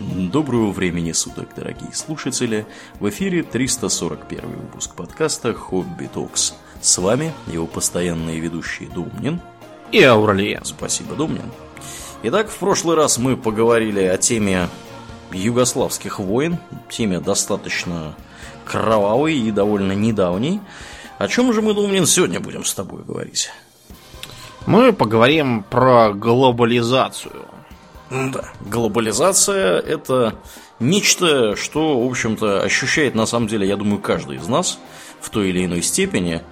Доброго времени суток, дорогие слушатели! В эфире 341 выпуск подкаста «Хобби Токс». С вами его постоянные ведущие Думнин и Ауралия. Спасибо, Думнин. Итак, в прошлый раз мы поговорили о теме югославских войн, теме достаточно кровавой и довольно недавней. О чем же мы, Думнин, сегодня будем с тобой говорить? Мы поговорим про глобализацию. Да, глобализация это нечто, что, в общем-то, ощущает на самом деле, я думаю, каждый из нас в той или иной степени.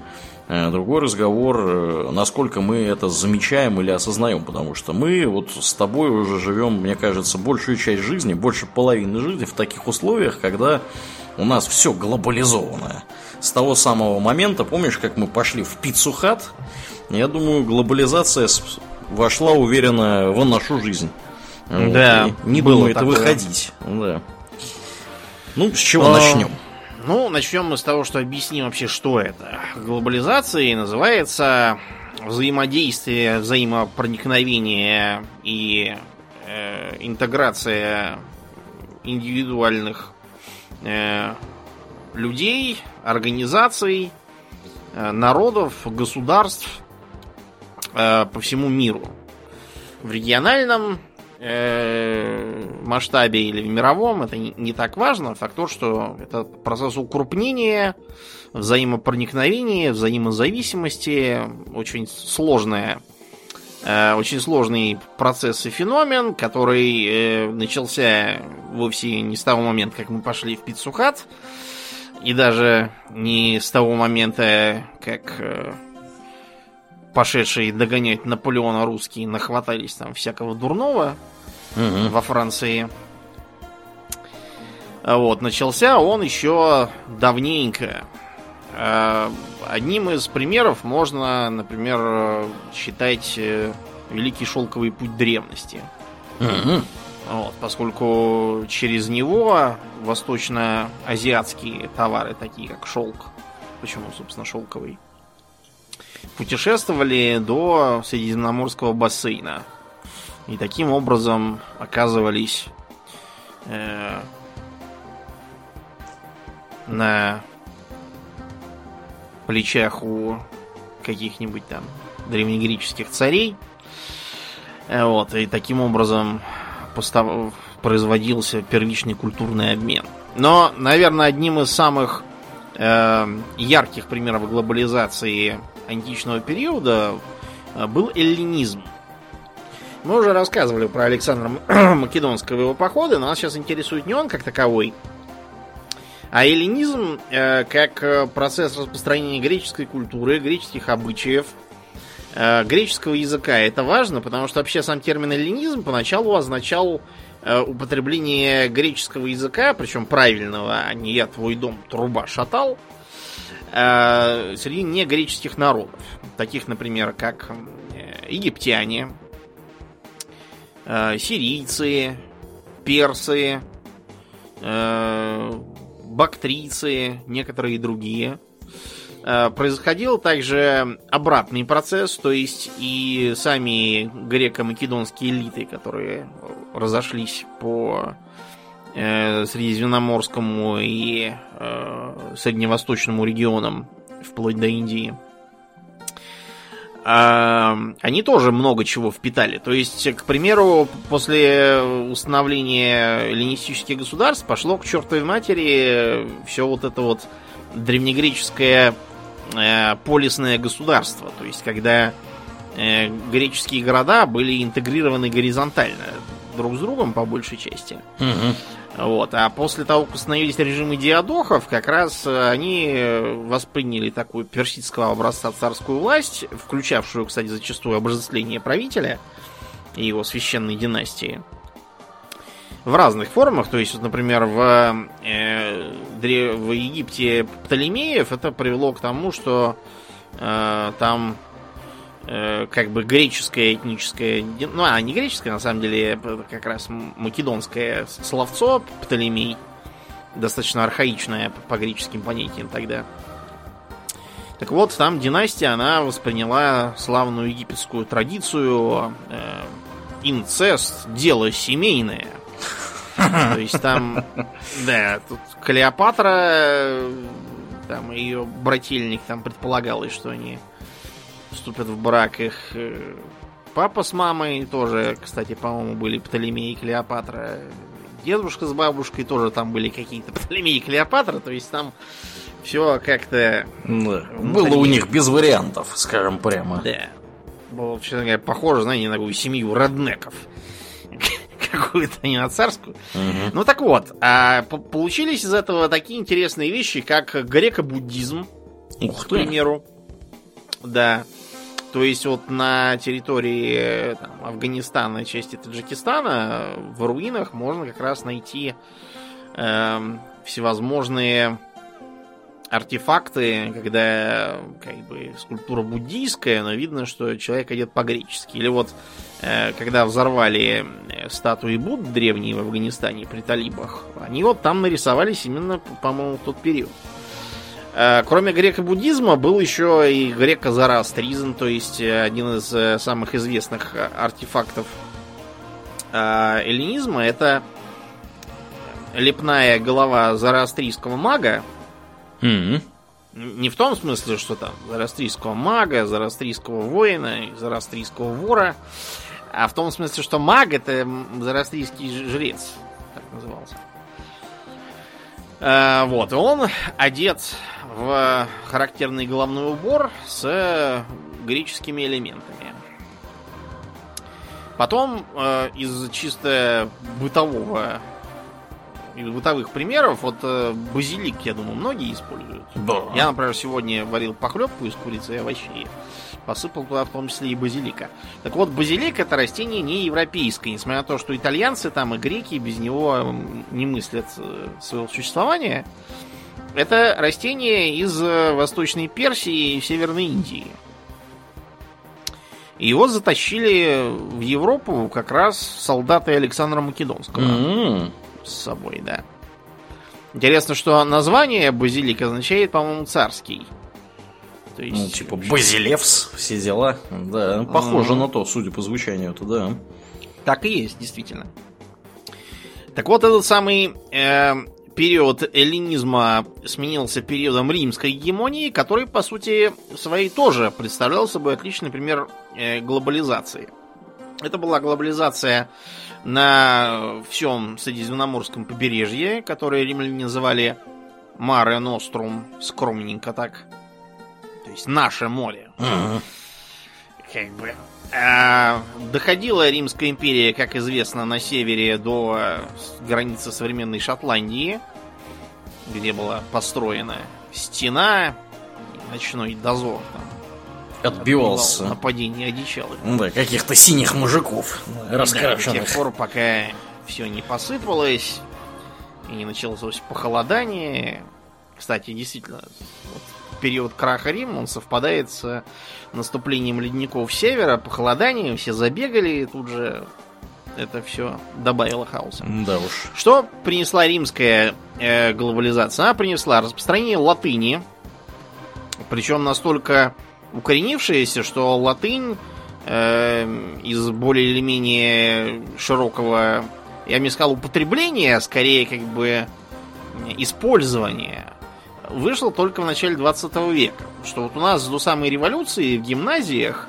Э, другой разговор, э, насколько мы это замечаем или осознаем, потому что мы вот с тобой уже живем, мне кажется, большую часть жизни, больше половины жизни в таких условиях, когда у нас все глобализованное. С того самого момента, помнишь, как мы пошли в пиццу хат, я думаю, глобализация вошла уверенно в нашу жизнь. Да. Вот, не думает такое. выходить. Да. Ну, с чего а, начнем? Ну, начнем мы с того, что объясним вообще, что это. Глобализация называется взаимодействие, взаимопроникновение и э, интеграция индивидуальных э, людей, организаций, э, народов, государств э, по всему миру. В региональном масштабе или в мировом, это не, не так важно. Факт то, что это процесс укрупнения, взаимопроникновения, взаимозависимости, очень сложная э, очень сложный процесс и феномен, который э, начался вовсе не с того момента, как мы пошли в Пиццухат, и даже не с того момента, как пошедшие догонять Наполеона русские нахватались там всякого дурного угу. во Франции. Вот, начался он еще давненько. А, одним из примеров можно, например, считать э, Великий Шелковый путь древности. Угу. Вот, поскольку через него восточно-азиатские товары, такие как шелк, почему, собственно, шелковый, путешествовали до Средиземноморского бассейна. И таким образом оказывались э, на плечах у каких-нибудь там древнегреческих царей. Э, вот, и таким образом постав... производился первичный культурный обмен. Но, наверное, одним из самых э, ярких примеров глобализации античного периода э, был эллинизм. Мы уже рассказывали про Александра Македонского его похода, но нас сейчас интересует не он как таковой, а эллинизм э, как э, процесс распространения греческой культуры, греческих обычаев, э, греческого языка. Это важно, потому что вообще сам термин эллинизм поначалу означал употребление греческого языка, причем правильного, а не я твой дом труба шатал, среди негреческих народов. Таких, например, как э, египтяне, э, сирийцы, персы, э, бактрийцы, некоторые другие. Э, происходил также обратный процесс, то есть и сами греко-македонские элиты, которые разошлись по э, Средиземноморскому и э, Средневосточному регионам, вплоть до Индии, они тоже много чего впитали. То есть, к примеру, после установления эллинистических государств пошло к чертовой матери все вот это вот древнегреческое э, полисное государство. То есть, когда э, греческие города были интегрированы горизонтально друг с другом по большей части. Угу. Вот. А после того, как установились режимы диадохов, как раз э, они восприняли такую персидского образца царскую власть, включавшую, кстати, зачастую обожествление правителя и его священной династии. В разных формах, то есть, например, в, э, в Египте Птолемеев это привело к тому, что э, там Э, как бы греческое этническое, ну, а не греческое, на самом деле, как раз македонское словцо Птолемей, достаточно архаичное по греческим понятиям тогда. Так вот, там династия, она восприняла славную египетскую традицию э, инцест, дело семейное. То есть там, да, тут Клеопатра, там ее брательник, там предполагалось, что они вступят в брак. Их э, папа с мамой тоже, кстати, по-моему, были Птолемей и Клеопатра. Дедушка с бабушкой тоже там были какие-то Птолемей и Клеопатра. То есть там все как-то... Да. Было у них без вариантов, скажем прямо. Да. Было, честно говоря, похоже, знаете, на такую семью роднеков. Какую-то не на царскую. Мгм. Ну так вот, а по- получились из этого такие интересные вещи, как греко-буддизм, Ух к ты. примеру. Да. То есть вот на территории э, там, Афганистана, части Таджикистана, э, в руинах можно как раз найти эм, всевозможные артефакты, когда как бы скульптура буддийская, но видно, что человек одет по-гречески. Или вот э, когда взорвали э, статуи Будд древние в Афганистане при талибах, они вот там нарисовались именно, по-моему, в тот период. Э, Кроме греко-буддизма был еще и греко-зороастризм, то есть э, один из э, самых известных артефактов эллинизма. Это лепная голова зороастрийского мага. Мгм. Не в том смысле, что там зороастрийского мага, зороастрийского воина, и зороастрийского вора, а в том смысле, что маг это ж- жрец, так назывался. Вот, он одет в характерный головной убор с греческими элементами. Потом э, из чисто бытового из бытовых примеров, вот э, базилик, я думаю, многие используют. Да. Я, например, сегодня варил похлебку из курицы и овощей. Посыпал туда в том числе и базилика. Так вот, базилик это растение не европейское, несмотря на то, что итальянцы там и греки без него не мыслят э, своего существования. Это растение из э, Восточной Персии и Северной Индии. Его затащили в Европу как раз солдаты Александра Македонского М. с собой, да. Интересно, что название базилик означает, по-моему, царский. То есть, Ну, типа Базилевс, все дела. Да, похоже Мгм. на то, судя по звучанию-то, да. Так и есть, действительно. Так вот, этот самый э, период эллинизма сменился периодом римской гегемонии, который, по сути, своей тоже представлял собой отличный пример э, глобализации. Это была глобализация на всем Средиземноморском побережье, которое римляне называли Маре Нострум, скромненько так. То есть наше море. Как бы. А, доходила Римская империя, как известно, на севере до э, границы современной Шотландии, где была построена стена, ночной дозор там, Отбивался. отбивал нападение одичалых. Да, каких-то синих мужиков Да, до тех пор, пока все не посыпалось и не началось похолодание. Кстати, действительно, вот период краха Рима, он совпадает с наступлением ледников севера, похолоданием, все забегали, и тут же это все добавило хаоса. Да уж. Что принесла римская э, глобализация? Она принесла распространение латыни, причем настолько укоренившееся, что латынь э, из более или менее широкого, я бы не сказал, употребления, а скорее как бы использования, вышла только в начале 20 века. Что вот у нас до самой революции в гимназиях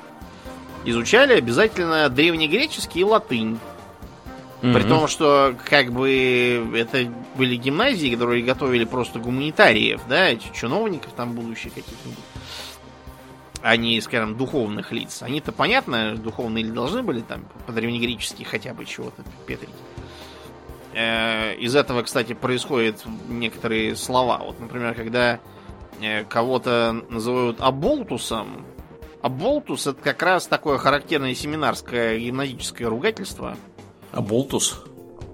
изучали обязательно древнегреческий и латынь. При Мгм. том, что как бы это были гимназии, которые готовили просто гуманитариев, да, эти чиновников там будущих каких-нибудь, а не, скажем, духовных лиц. Они-то, понятно, духовные ли должны были там по-древнегречески хотя бы чего-то петрить. Э, Из этого, кстати, происходят некоторые слова. Вот, например, когда э, кого-то называют аболтусом, аболтус это как раз такое характерное семинарское гимназическое ругательство. А Болтус?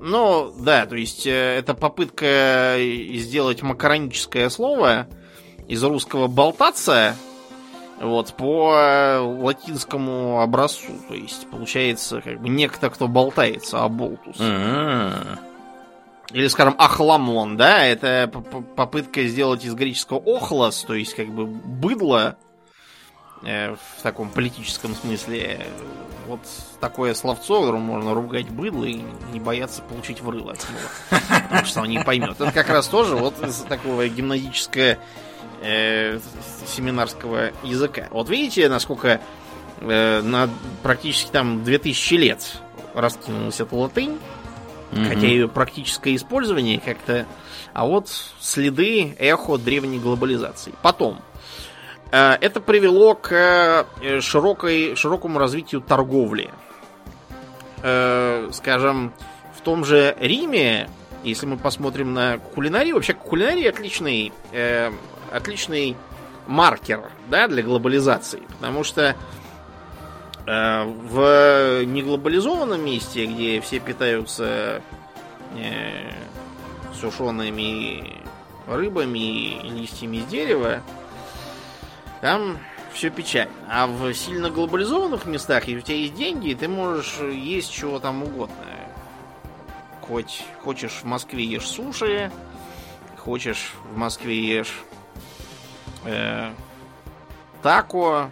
Ну, да, то есть э, это попытка сделать макароническое слово из русского болтаться вот, по э, латинскому образцу. То есть, получается, как бы некто, кто болтается, а болтус. Или, скажем, ахламон, да, это попытка сделать из греческого охлос, то есть, как бы, быдло, э, в таком политическом смысле. Вот такое словцо, которым можно ругать быдло и не бояться получить в рыло от него. Потому что он не поймет. Это как раз тоже вот из такого гимназического э, семинарского языка. Вот видите, насколько э, на практически там 2000 лет раскинулась эта латынь, mm хотя ее практическое использование как-то... А вот следы эхо древней глобализации. Потом, э, это привело к э, широкой, широкому развитию торговли. Э, скажем, в том же Риме, если мы посмотрим на кулинарию, вообще кулинария отличный, отличный маркер да, для глобализации, потому что Э, в неглобализованном месте, где все питаются э, сушеными рыбами и листьями с дерева, там все печально. А в сильно глобализованных местах, если у тебя есть деньги, ты можешь есть чего там угодно. Хоть хочешь в Москве ешь суши, хочешь в Москве ешь э, тако,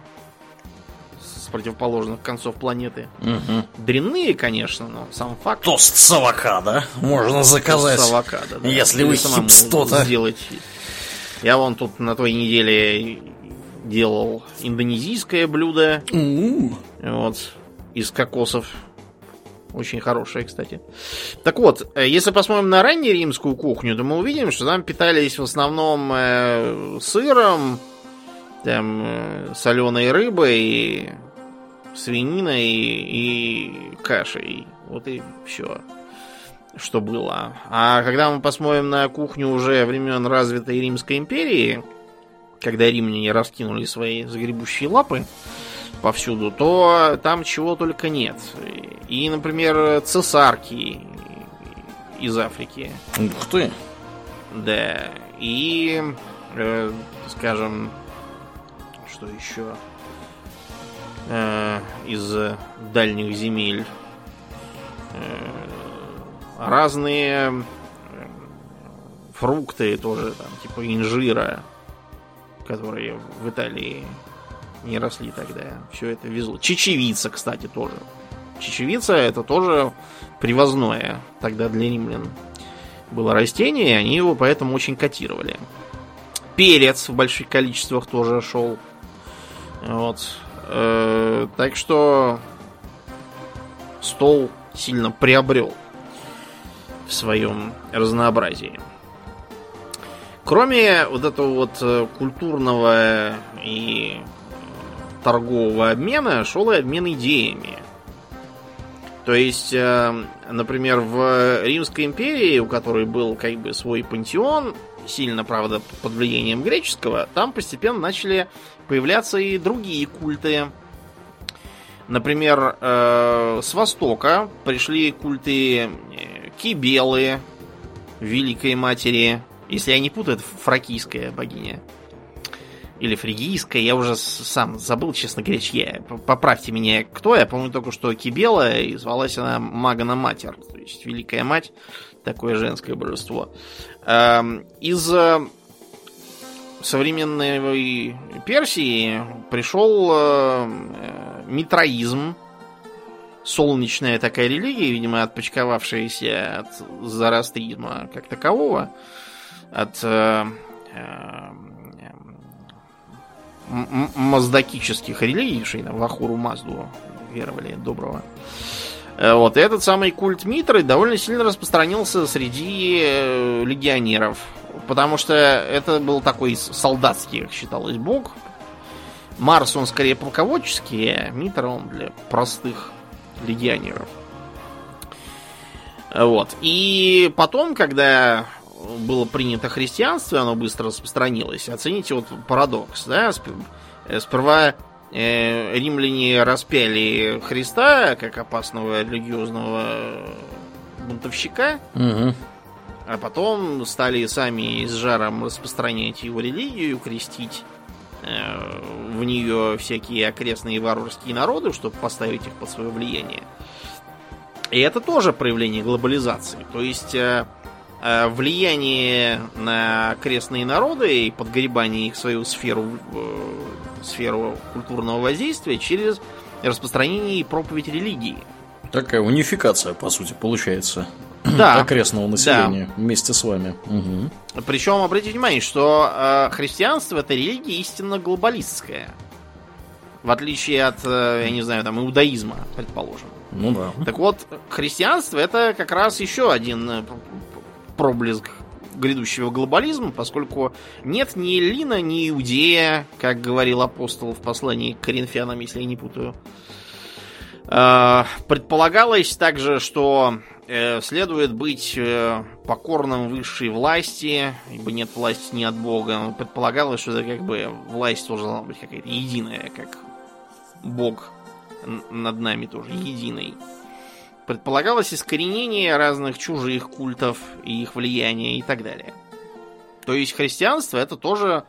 противоположных концов планеты. Угу. Дрянные, конечно, но сам факт. Тост с авокадо можно заказать. Тост с авокадо, да. Если вы хипстота. сделать. Я вон тут на той неделе делал индонезийское блюдо. У-у-у. Вот. Из кокосов. Очень хорошее, кстати. Так вот, э, если посмотрим на раннюю римскую кухню, то мы увидим, что там питались в основном э, сыром, там, э, соленой рыбой, свининой и кашей. Вот и все, что было. А когда мы посмотрим на кухню уже времен развитой Римской империи, когда римляне раскинули свои загребущие лапы повсюду, то там чего только нет. И, например, цесарки из Африки. Ух ты! Да. И, э, скажем, что еще? э, из дальних земель. Э, разные э, фрукты тоже, там, типа инжира, которые в Италии не росли тогда. Все это везло. Чечевица, кстати, тоже. Чечевица это тоже привозное тогда для римлян было растение, и они его поэтому очень котировали. Перец в больших количествах тоже шел. Вот. Э, так что стол сильно приобрел в своем разнообразии. Кроме вот этого вот э, культурного и торгового обмена, шел и обмен идеями. То есть, э, например, в Римской империи, у которой был как бы свой пантеон, сильно, правда, под влиянием греческого, там постепенно начали появляться и другие культы. Например, э, с востока пришли культы э, Кибелы, Великой Матери, если я не путаю, это фракийская богиня. Или фригийская, я уже сам забыл, честно говоря, чья. Поправьте меня, кто я. Помню только, что Кибела, и звалась она Магана Матер, то есть Великая Мать, такое женское божество. Эм, из э, современной Персии пришел э, митроизм, солнечная такая религия, видимо, отпочковавшаяся от зороастризма как такового, от э, э, маздакических религий, что в Ахуру Мазду веровали доброго. Э, вот, и этот самый культ Митры довольно сильно распространился среди э, легионеров. Потому что это был такой солдатский, как считалось, бог. Марс, он скорее полководческий, а Митра, он для простых легионеров. Вот. И потом, когда было принято христианство, оно быстро распространилось. Оцените вот парадокс, да? Э, сперва э, римляне распяли Христа как опасного религиозного бунтовщика, угу. а потом стали сами с жаром распространять его религию, крестить э, в нее всякие окрестные варварские народы, чтобы поставить их под свое влияние. И это тоже проявление глобализации. То есть э, э, влияние на окрестные народы и подгребание их в свою сферу сферу культурного воздействия через распространение и проповедь религии. Такая унификация, по сути, получается. Да. Окрестного населения да. вместе с вами. Угу. Причем, обратите внимание, что э, христианство это религия истинно глобалистская. В отличие от, э, я не знаю, там, иудаизма, предположим. Ну да. Так вот, христианство это как раз еще один э, проблеск грядущего глобализма, поскольку нет ни Лина, ни Иудея, как говорил апостол в послании к коринфянам, если я не путаю. Э, предполагалось также, что э, следует быть покорным высшей власти, ибо нет власти ни от Бога. Предполагалось, что это как бы власть должна быть какая-то единая, как Бог над нами тоже единый. Предполагалось искоренение разных чужих культов и их влияния и так далее. То есть христианство это тоже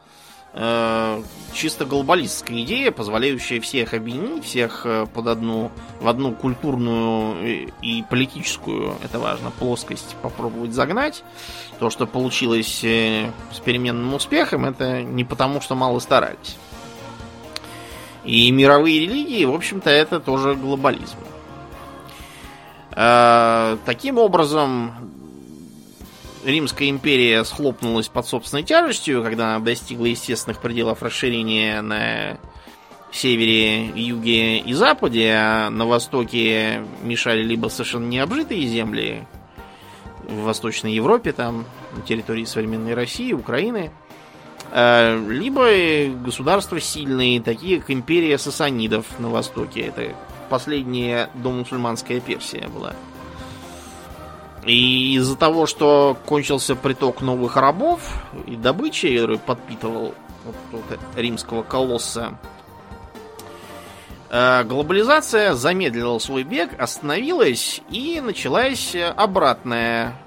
э, чисто глобалистская идея, позволяющая всех объединить, всех э, под одну, в одну культурную и политическую, это важно, плоскость попробовать загнать. То, что получилось э, с переменным успехом, это не потому, что мало старались. И мировые религии, в общем-то, это тоже глобализм. А, таким образом, Римская империя схлопнулась под собственной тяжестью, когда она достигла естественных пределов расширения на севере, юге и западе, а на востоке мешали либо совершенно необжитые земли, в Восточной Европе, там, на территории современной России, Украины – Э, либо государства сильные, такие как империя сасанидов на востоке. Это последняя домусульманская Персия была. И из-за того, что кончился приток новых рабов и добычи, который подпитывал вот, вот, римского колосса, э, глобализация замедлила свой бег, остановилась и началась обратная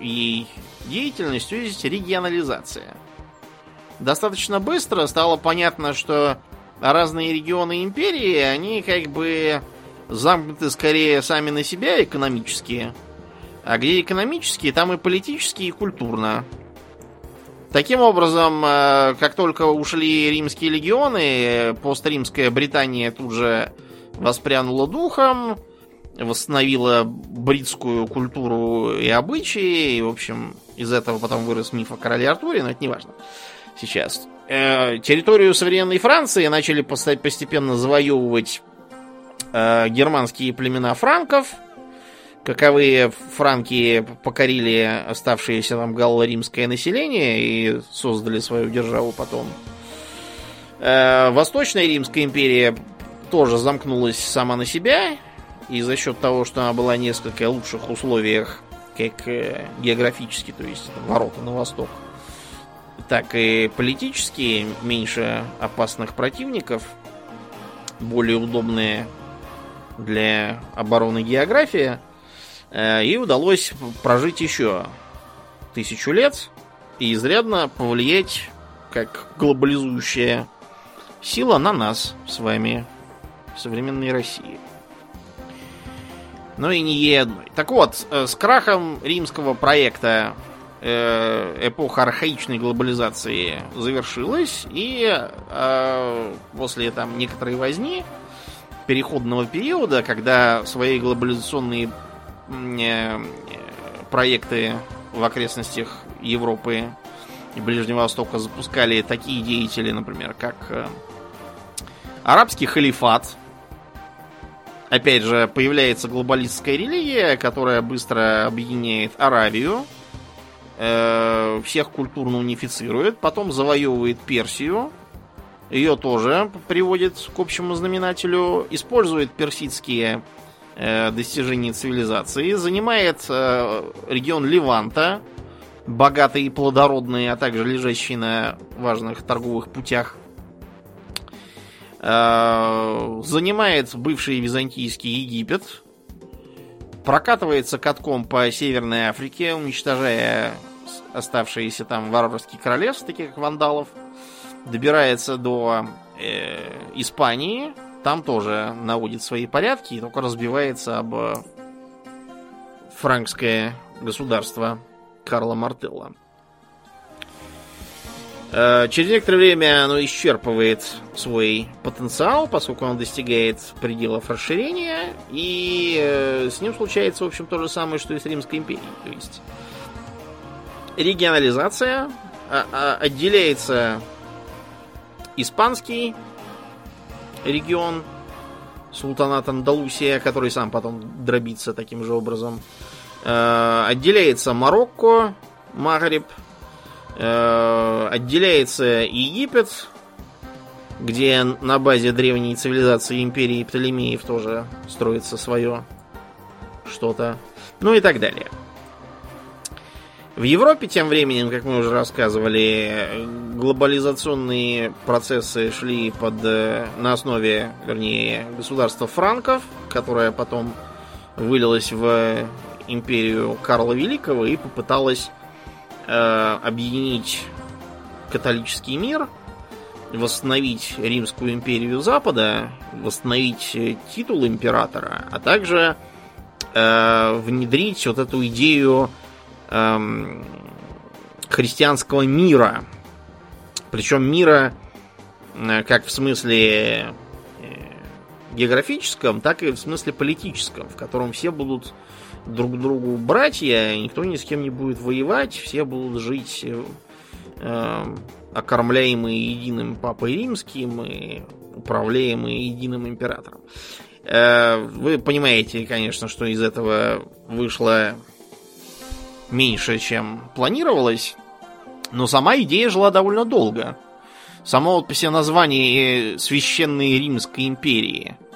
ей деятельность, то есть регионализация достаточно быстро стало понятно, что разные регионы империи, они как бы замкнуты скорее сами на себя экономические. А где экономические, там и политические, и культурно. Таким образом, э, как только ушли римские легионы, постримская Британия тут же воспрянула духом, восстановила бритскую культуру и обычаи, и, в общем, из этого потом вырос миф о короле Артуре, но это не важно сейчас. Э, территорию современной Франции начали постепенно завоевывать э, германские племена франков. Каковые франки покорили оставшееся там галло-римское население и создали свою державу потом. Э, Восточная Римская империя тоже замкнулась сама на себя. И за счет того, что она была в несколько лучших условиях, как э, географически, то есть ворота на восток, так и политически меньше опасных противников, более удобные для обороны география, э, и удалось прожить еще тысячу лет и изрядно повлиять как глобализующая сила на нас с вами в современной России. Но и не ей одной. Так вот, э, с крахом римского проекта эпоха архаичной глобализации завершилась, и э, после там некоторой возни, переходного периода, когда свои глобализационные э, проекты в окрестностях Европы и Ближнего Востока запускали такие деятели, например, как э, арабский халифат. Опять же, появляется глобалистская религия, которая быстро объединяет Аравию, Э, всех культурно унифицирует, потом завоевывает Персию, ее тоже приводит к общему знаменателю, использует персидские э, достижения цивилизации, занимает э, регион Леванта, богатый и плодородный, а также лежащий на важных торговых путях. Э, занимает бывший византийский Египет, прокатывается катком по Северной Африке, уничтожая оставшиеся там варварские королевства, такие как вандалов, добирается до э, Испании, там тоже наводит свои порядки, и только разбивается об э, франкское государство Карла Мартелла. Э, через некоторое время оно исчерпывает свой потенциал, поскольку он достигает пределов расширения, и э, с ним случается, в общем, то же самое, что и с Римской империей. То есть регионализация, а, а, отделяется испанский регион, султанат Андалусия, который сам потом дробится таким же образом. Э, отделяется Марокко, Магриб, Э, отделяется Египет, где на базе древней цивилизации империи Птолемеев тоже строится свое что-то, ну и так далее. В Европе тем временем, как мы уже рассказывали, глобализационные процессы шли под, э, на основе, вернее, государства франков, которое потом вылилось в империю Карла Великого и попыталось э, объединить католический мир, восстановить Римскую империю Запада, восстановить э, титул императора, а также э, внедрить вот эту идею э, христианского мира. Причем мира э, как в смысле э, географическом, так и в смысле политическом, в котором все будут друг другу братья, никто ни с кем не будет воевать, все будут жить э, окормляемые единым папой римским и управляемые единым императором. Э, вы понимаете, конечно, что из этого вышло меньше, чем планировалось, но сама идея жила довольно долго. Само вот по себе название Священной Римской империи –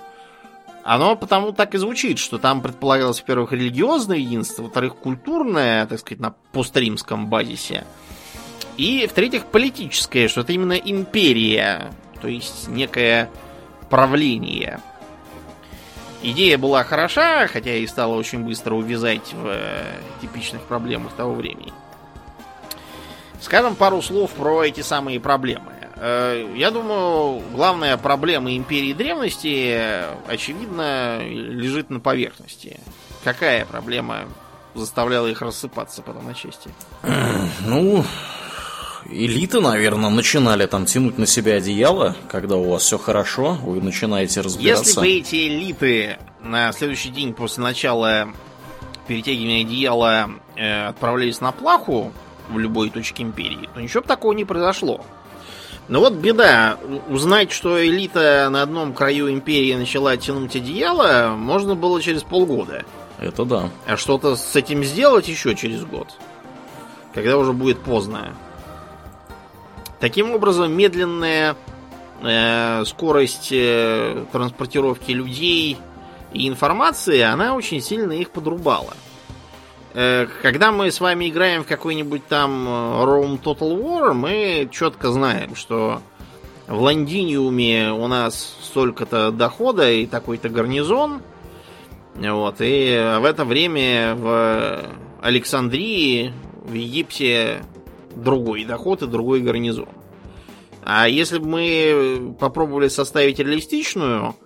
оно потому так и звучит, что там предполагалось, во-первых, религиозное единство, во-вторых, культурное, так сказать, на постримском базисе. И, в-третьих, политическое, что это именно империя, то есть некое правление. Идея была хороша, хотя и стала очень быстро увязать в э, типичных проблемах того времени. Скажем пару слов про эти самые проблемы. Э, я думаю, главная проблема империи древности, очевидно, лежит на поверхности. Какая проблема заставляла их рассыпаться потом на части? Ну, элиты, наверное, начинали там тянуть на себя одеяло, когда у вас все хорошо, вы начинаете разбираться. Если бы эти элиты на следующий день после начала перетягивания одеяла э, отправлялись на плаху в любой точке империи, то ничего бы такого не произошло. Но вот беда. Узнать, что элита на одном краю империи начала тянуть одеяло, можно было через полгода. Это да. А что-то с этим сделать еще через год. Когда уже будет поздно. Таким образом, медленная э, скорость э, транспортировки людей и информации, она очень сильно их подрубала. Э, когда мы с вами играем в какой-нибудь там э, Rome Total War, мы четко знаем, что в Лондиниуме у нас столько-то дохода и такой-то гарнизон. Вот, и в это время в Александрии, в Египте другой доход и другой гарнизон. А если бы мы попробовали составить реалистичную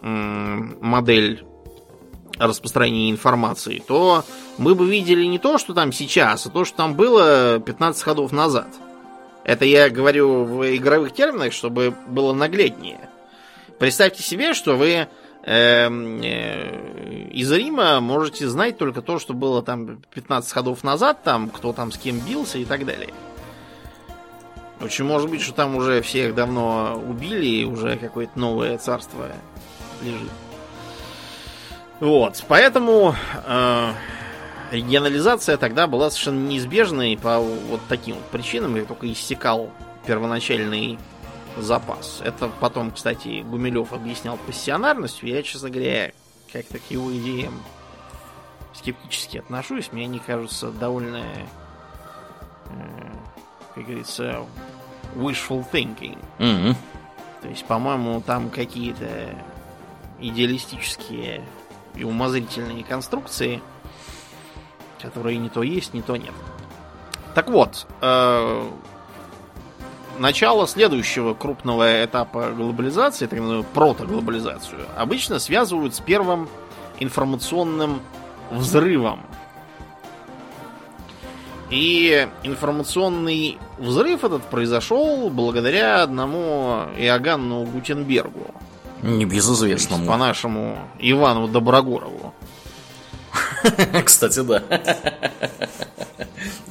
модель распространения информации, то мы бы видели не то, что там сейчас, а то, что там было 15 ходов назад. Это я говорю в игровых терминах, чтобы было нагляднее. Представьте себе, что вы из Рима можете знать только то, что было там 15 ходов назад, там кто там с кем бился и так далее. Очень может быть, что там уже всех давно убили, и уже какое-то новое царство лежит. Вот, поэтому э, регионализация тогда была совершенно неизбежной по вот таким вот причинам, как только иссякал первоначальный запас. Это потом, кстати, Гумилев объяснял пассионарностью. Я, честно говоря, как-то к его идеям скептически отношусь. Мне они кажутся довольно, э, как говорится, wishful thinking. Mm-hmm. То есть, по-моему, там какие-то идеалистические и умозрительные конструкции, которые не то есть, не то нет. Так вот, э, начало следующего крупного этапа глобализации, так называемую протоглобализацию, обычно связывают с первым информационным взрывом. И информационный взрыв этот произошел благодаря одному Иоганну Гутенбергу. Небезызвестному. По нашему Ивану Доброгорову. Кстати, да.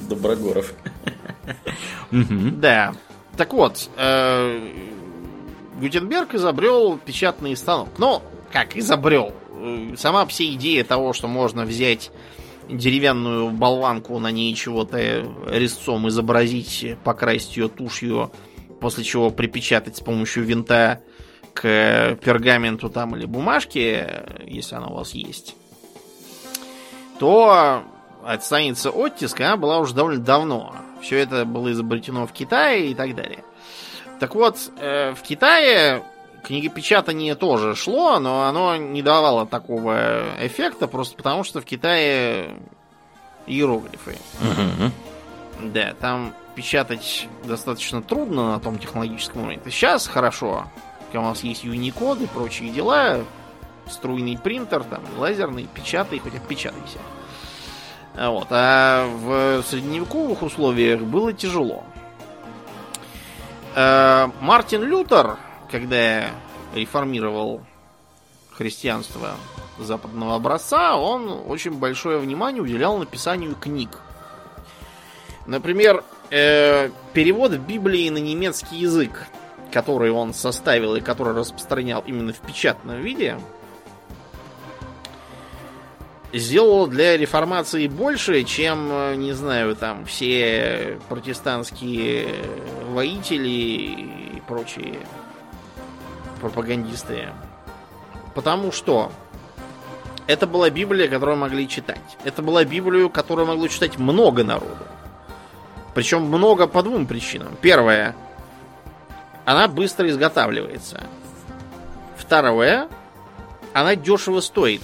Доброгоров. Да. Так вот, э, Гутенберг изобрел печатный станок. Ну, как изобрел? Э, сама вся идея того, что можно взять деревянную болванку, на ней чего-то резцом изобразить, покрасить ее тушью, после чего припечатать с помощью винта к пергаменту там или бумажке, если она у вас есть, то от страницы оттиска она была уже довольно давно. Все это было изобретено в Китае и так далее. Так вот, э, в Китае книгопечатание тоже шло, но оно не давало такого эффекта, просто потому что в Китае иероглифы. Да, там печатать достаточно трудно на том технологическом уровне. Сейчас хорошо, когда у нас есть Unicode и прочие дела, струйный принтер, там, лазерный, печатай, хоть отпечатайся. Вот. А в средневековых условиях было тяжело. Э, Мартин Лютер, когда реформировал христианство западного образца, он очень большое внимание уделял написанию книг. Например, э, перевод Библии на немецкий язык, который он составил и который распространял именно в печатном виде, сделал для реформации больше, чем, э, не знаю, там все протестантские воители и прочие пропагандисты. Потому что это была Библия, которую могли читать. Это была Библия, которую могло читать много народу. Причем много по двум причинам. Первое, она быстро изготавливается. Второе, она дешево стоит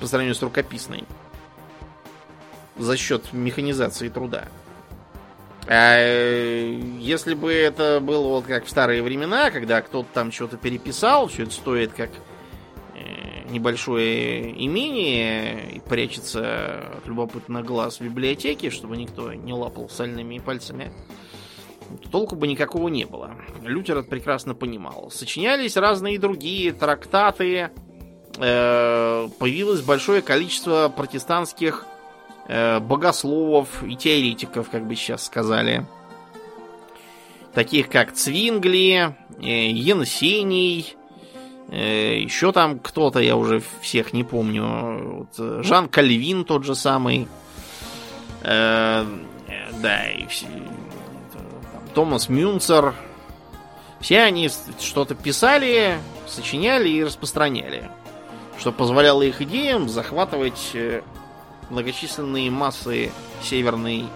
по сравнению с рукописной. За счет механизации труда. А э, если бы это было вот как в старые времена, когда кто-то там что-то переписал, все это стоит как э, небольшое имение и прячется от любопытных глаз в библиотеке, чтобы никто не лапал сальными пальцами, толку бы никакого не было. Лютер это прекрасно понимал. Сочинялись разные другие трактаты, появилось большое количество протестантских э, богословов и теоретиков, как бы сейчас сказали. Таких как Цвингли, э, Енсений, э, еще там кто-то, я уже всех не помню. Э, Жан Кальвин тот же самый. Э, да, и все, Томас Мюнцер. Все они что-то писали, сочиняли и распространяли что позволяло их идеям захватывать э, многочисленные массы Северной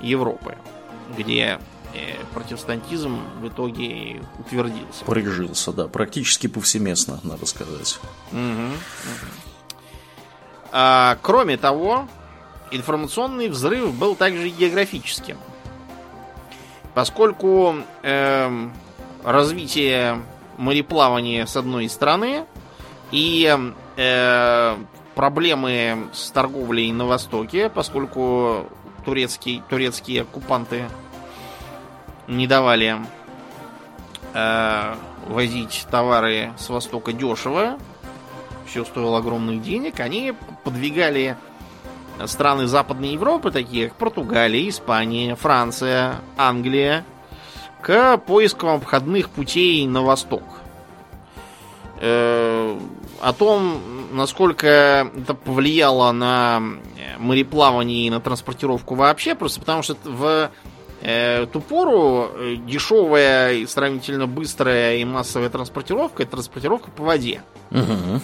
Европы, где э, протестантизм в итоге утвердился. Прижился, да, практически повсеместно, надо сказать. Угу, угу. А, кроме того, информационный взрыв был также географическим. Поскольку э, развитие мореплавания с одной стороны и э, проблемы с торговлей на Востоке, поскольку турецкие, турецкие оккупанты не давали э, возить товары с Востока дешево, все стоило огромных денег, они подвигали страны Западной Европы, такие как Португалия, Испания, Франция, Англия, к поискам обходных путей на восток. Э, о том, насколько это повлияло на мореплавание и на транспортировку вообще, просто потому что в э, ту пору э, дешевая и сравнительно быстрая и массовая транспортировка это транспортировка по воде. Угу.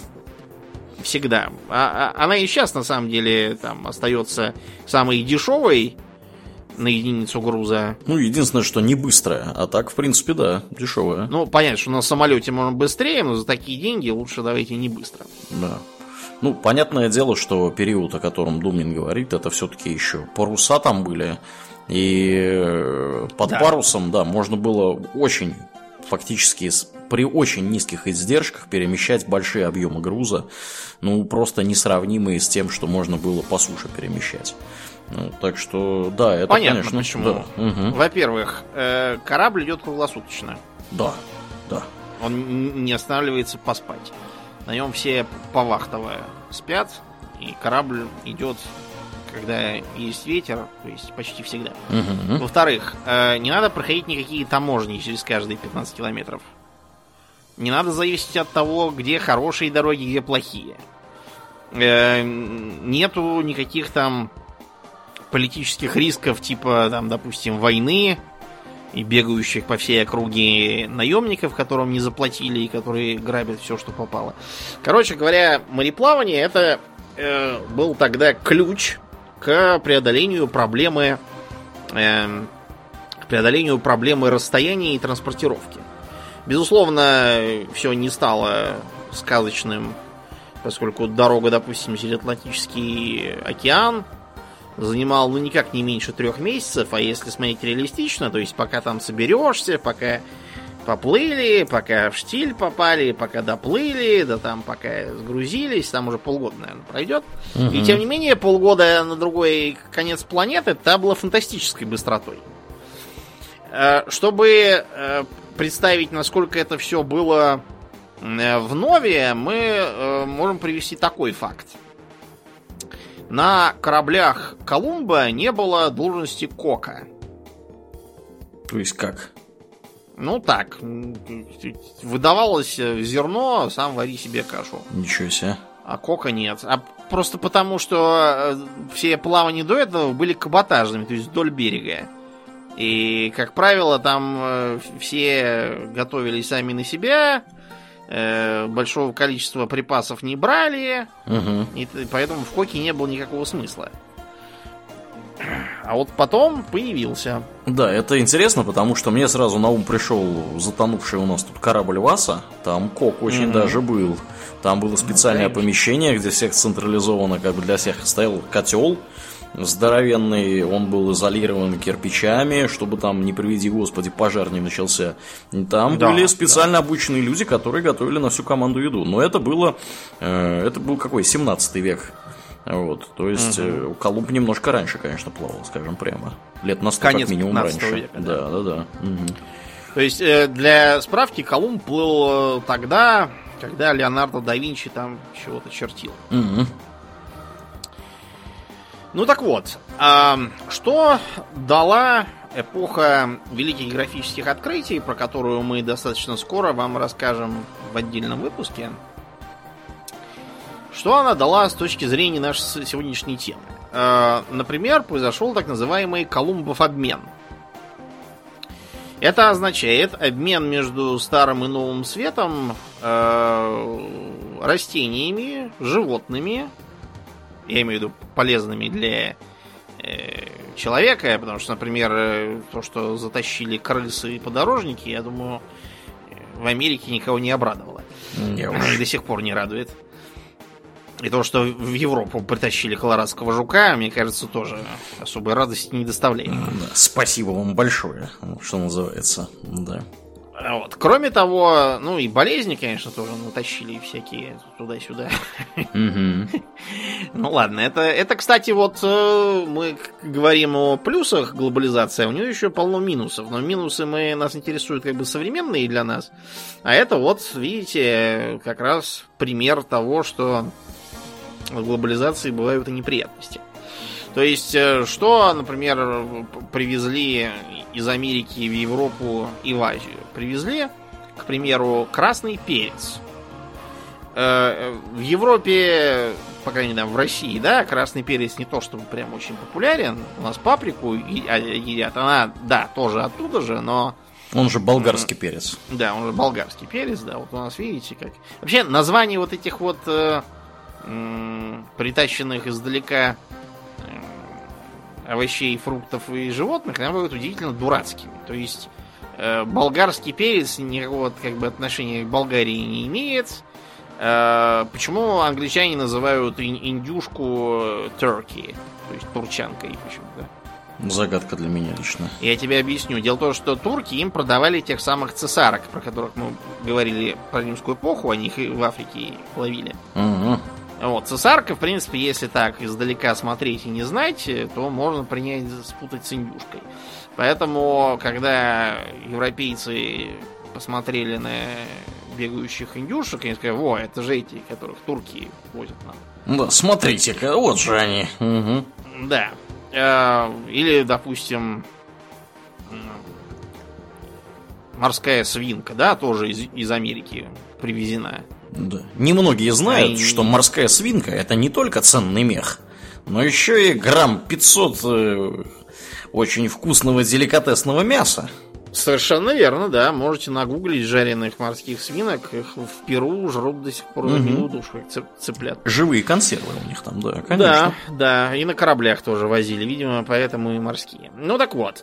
Всегда. А, а, она и сейчас, на самом деле, там остается самой дешевой на единицу груза. Ну, единственное, что не быстрая, а так, в принципе, да, дешевая. Ну, понятно, что на самолете можно быстрее, но за такие деньги лучше давайте не быстро. Да. Ну, понятное дело, что период, о котором Думин говорит, это все-таки еще паруса там были. И э, под да. парусом, да, можно было очень фактически при очень низких издержках перемещать большие объемы груза, ну, просто несравнимые с тем, что можно было по суше перемещать. Ну, так что, да, это, Понятно, конечно, почему. да. Угу. Во-первых, э, корабль идет круглосуточно. Да, да. Он не останавливается поспать. На нем все повахтово спят, и корабль идет, когда есть ветер, то есть почти всегда. Мгм. Во-вторых, э, не надо проходить никакие таможни через каждые 15 километров. Не надо зависеть от того, где хорошие дороги, где плохие. Э, нету никаких там политических рисков, типа, там, допустим, войны и бегающих по всей округе наемников, которым не заплатили и которые грабят все, что попало. Короче говоря, мореплавание это э, был тогда ключ к преодолению проблемы эм, к преодолению проблемы расстояния и транспортировки. Безусловно, все не стало сказочным, поскольку дорога, допустим, через Атлантический океан занимал, ну, никак не меньше трех месяцев, а если смотреть реалистично, то есть пока там соберешься, пока поплыли, пока в штиль попали, пока доплыли, да там пока сгрузились, там уже полгода, наверное, пройдет. И тем не менее, полгода на другой конец планеты, это было фантастической быстротой. Э, Чтобы э, представить, насколько это все было э, в нове, мы можем привести такой факт. На кораблях Колумба не было должности кока. То есть как? Ну так, выдавалось э, зерно, сам вари себе кашу. Ничего себе. А кока нет. А просто потому, что э, все плавания до этого были каботажными, то есть вдоль берега. И, как правило, там э, все готовили сами на себя, большого количества припасов не брали, Мгм. и поэтому в коке не было никакого смысла. А вот потом появился. Да, это интересно, потому что мне сразу на ум пришел затонувший у нас тут корабль Васа. Там кок очень Мгм. даже был. Там было специальное конечно. помещение, где всех централизованно, как бы для всех стоял котел здоровенный, он был изолирован кирпичами, чтобы там, не приведи господи, пожар не начался. Там Да, были специально обученные люди, которые готовили на всю команду еду. Но это было, э, это был какой, 17 век. Вот, то есть э, Колумб немножко раньше, конечно, плавал, скажем прямо. Лет на 100 Конец как минимум 15 раньше. века, да, да, да. Мгм. То есть, э, для справки, Колумб плыл тогда, когда Леонардо да Винчи там чего-то чертил. Мгм. Ну так вот, а, что дала эпоха великих графических открытий, про которую мы достаточно скоро вам расскажем в отдельном выпуске? Что она дала с точки зрения нашей сегодняшней темы? А, Например, произошел так называемый Колумбов обмен. Это означает обмен между старым и новым светом э, растениями, животными, я имею в виду полезными для э, человека, потому что, например, э, то, что затащили крысы и подорожники, я думаю, э, в Америке никого не обрадовало. Не до сих пор не радует. И то, что в Европу притащили колорадского жука, мне кажется, тоже особой радости не доставляет. Спасибо вам большое, что называется. Да. А Вот. Кроме того, ну и болезни, конечно, тоже натащили всякие туда-сюда. Ну ладно, это, это кстати, вот э, мы говорим о плюсах глобализации, а у нее еще полно минусов. Но минусы мы, нас интересуют как бы современные для нас. А это вот, видите, как раз пример того, что в глобализации бывают и неприятности. То есть, э, что, например, привезли из Америки в Европу и в Азию? Привезли, к примеру, красный перец. Э, В Европе, по крайней мере, в России, да, красный перец не то чтобы прям очень популярен. У нас паприку а, едят. Она, да, тоже оттуда же, но Он же болгарский перец. да, он же болгарский перец, да, вот у нас видите как. Вообще, название вот этих вот э, притащенных издалека овощей, фруктов и животных, они бывают удивительно дурацкими. То есть, э, болгарский перец никакого как бы отношения к Болгарии не имеет. Э, почему англичане называют ин- индюшку э, turkey, то есть турчанкой почему-то? Загадка для меня лично. Я тебе объясню. Дело в том, что турки им продавали тех самых цесарок, про которых мы говорили про римскую эпоху, они их и в Африке ловили. Угу. Вот, цесарка, в принципе, если так издалека смотреть и не знать, то можно принять спутать с индюшкой. Поэтому, когда европейцы посмотрели на бегающих индюшек, они сказали, во, это же эти, которых турки возят нам. Да, смотрите-ка, вот же они. Угу. Да. Э, или, допустим, морская свинка, да, тоже из, из Америки привезена. Да. Немногие знают, что морская свинка это не только ценный мех, но еще и грамм 500 э, очень вкусного деликатесного мяса. Совершенно верно, да. Можете нагуглить жареных морских свинок. Их в Перу жрут до сих пор душу, как цып- цыплят. Живые консервы у них там, да, Да, конечно. да, и на кораблях тоже возили, видимо, поэтому и морские. Ну так вот,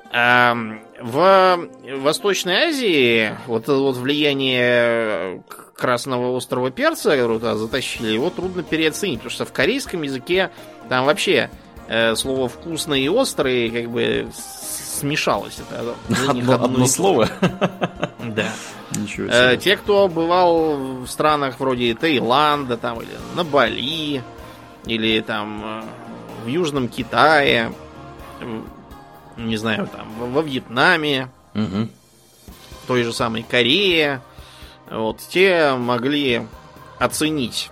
в Восточной Азии вот это вот влияние к- красного острова перца, туда затащили, его трудно переоценить, потому что в корейском языке там вообще э, слово вкусный и острый как бы смешалось. Это Одно, одно одно слово. Да. Ничего Э, себе. те, кто бывал в странах вроде Таиланда, там, или на Бали, или там э, в Южном Китае, э, не знаю, там, во, Вьетнаме, в той же самой Корее, вот, те могли оценить,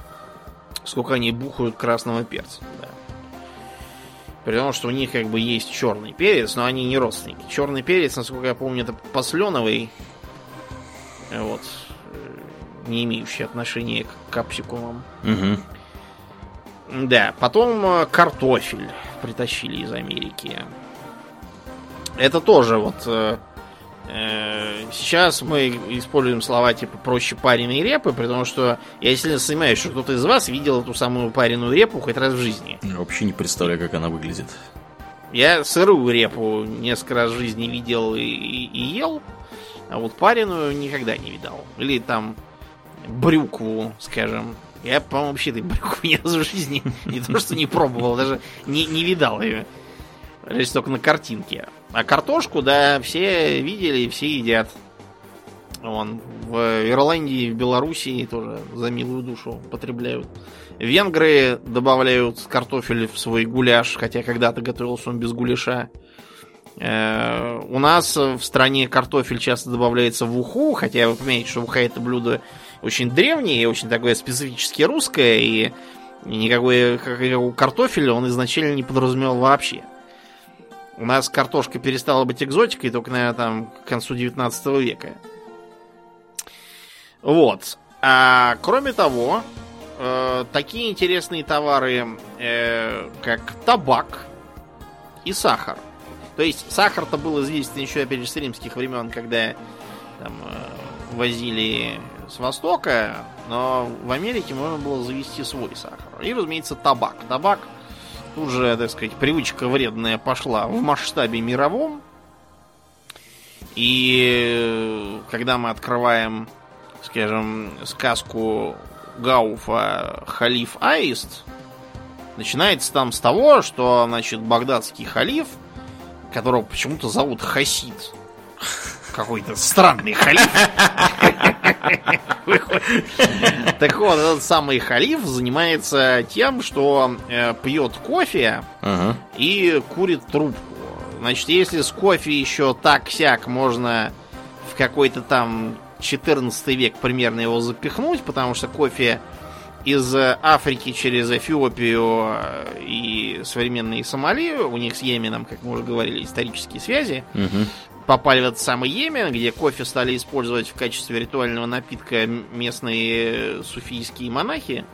сколько они бухают красного перца. Да. При том, что у них как бы есть черный перец, но они не родственники. Черный перец, насколько я помню, это посленовый, э, вот, э, не имеющий отношения к капсикумам. Мгм. Да, потом э, картофель притащили из Америки. Это тоже вот... э, сейчас мы используем слова типа проще пареной репы, потому что я сильно сомневаюсь, что кто-то из вас видел эту самую пареную репу хоть раз в жизни. Я вообще не представляю, как она выглядит. Я сырую репу несколько раз в жизни видел и, и- и ел, а вот пареную никогда не видал. Или там брюкву, скажем. Я, по-моему, вообще этой брюквы ни разу в жизни не то, что не пробовал, даже не, не видал ее. Лишь только на картинке. А картошку, да, все видели, все едят. Вон, в Ирландии, в Белоруссии тоже за милую душу потребляют. Венгры добавляют картофель в свой гуляш, хотя когда-то готовился он без гуляша. Э, У нас в стране картофель часто добавляется в уху, хотя вы понимаете, что уха это блюдо очень древнее очень такое специфически русское, и никакой, никакого картофеля он изначально не подразумевал вообще. У нас картошка перестала быть экзотикой только, наверное, там к концу 19 века. Вот. А кроме того, э, такие интересные товары, э, как табак и сахар. То есть сахар-то был известен еще, опять же, с римских времен, когда там э, возили с Востока, но в Америке можно было завести свой сахар. И, разумеется, табак. Табак тут же, так сказать, привычка вредная пошла в масштабе мировом. И э, когда мы открываем, скажем, сказку Гауфа «Халиф Аист», начинается там с того, что, значит, багдадский халиф, которого почему-то зовут Хасид, какой-то странный халиф. Так вот, этот самый халиф занимается тем, что э, пьет кофе и курит трубку. Значит, если с кофе еще так-сяк можно в какой-то там 14 век примерно его запихнуть, потому что кофе из Африки через Эфиопию э, и современные Сомали, у них с Йеменом, как мы уже говорили, исторические связи, Мгм. Попали в этот самый Йемен, где кофе стали использовать в качестве ритуального напитка местные суфийские монахи.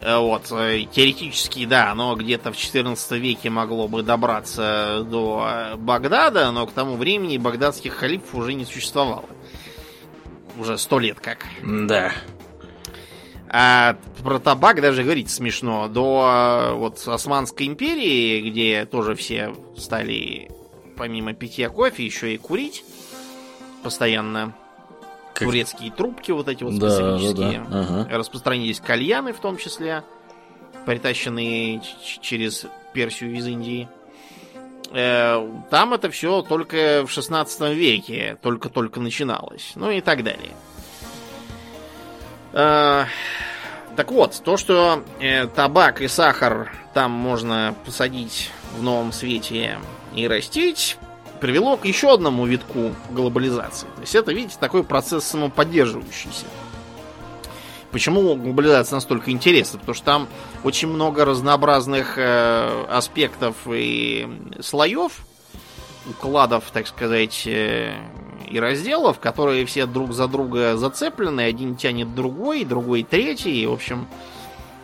Э, Вот, э, теоретически, да, оно где-то в 14 веке могло бы добраться до э, Багдада, но к тому времени багдадских халифов уже не существовало. Уже сто лет как. Да. А про табак даже говорить смешно. До вот Османской империи, где тоже все стали помимо питья кофе еще и курить постоянно. Как- Турецкие трубки вот эти вот Да, да, специфические. да. Ага. Распространились кальяны в том числе, притащенные через Персию из Индии. э, там это все только в 16 веке, только-только начиналось, ну и так далее. Э, так вот, то, что э, табак и сахар там можно посадить в новом свете и растить, привело к еще одному витку глобализации. То есть это, видите, такой процесс самоподдерживающийся. Почему глобализация настолько интересна? Потому что там очень много разнообразных э, аспектов и слоев, укладов, так сказать, э, и разделов, которые все друг за друга зацеплены. Один тянет другой, другой третий. И, в общем,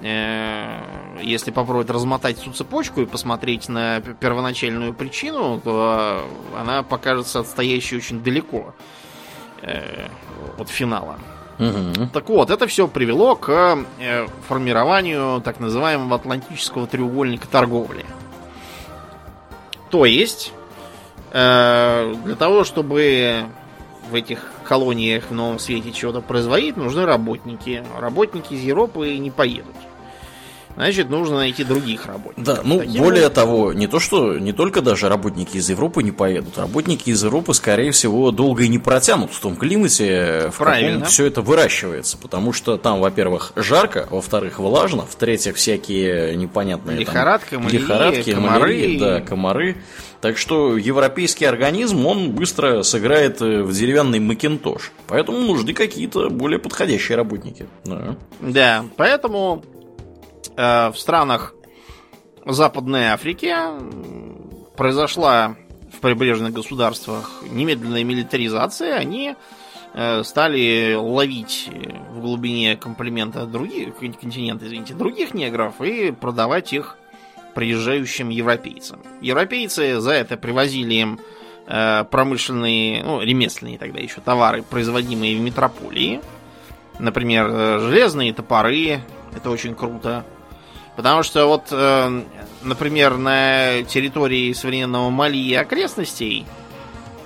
э, если попробовать размотать всю цепочку и посмотреть на первоначальную причину, то она покажется отстоящей очень далеко э, от финала. Угу. Так вот, это все привело к э, формированию так называемого Атлантического треугольника торговли. То есть, для того, чтобы в этих колониях в Новом Свете чего-то производить, нужны работники. Работники из Европы не поедут. Значит, нужно найти других работников. Да, ну Таким более вот- того, не то что не только даже работники из Европы не поедут, работники из Европы, скорее всего, долго и не протянут в том климате, в Правильно. каком все это выращивается, потому что там, во-первых, жарко, во-вторых, влажно, в-третьих, всякие непонятные там Лихорадка, малярия, лихорадки, комары. малярии, да, комары. Так что европейский организм, он быстро сыграет э, в деревянный макинтош. Поэтому нужны какие-то более подходящие работники. Да. Да, поэтому в странах Западной Африки произошла в прибрежных государствах немедленная милитаризация. Они э, стали ловить э, в глубине комплимента других, кон- континента, извините, других негров и продавать их приезжающим европейцам. Европейцы за это привозили им э, промышленные, ну, ремесленные тогда еще товары, производимые в метрополии. Например, э, железные топоры. Это очень круто. Потому что вот, э, например, на территории современного Мали и окрестностей,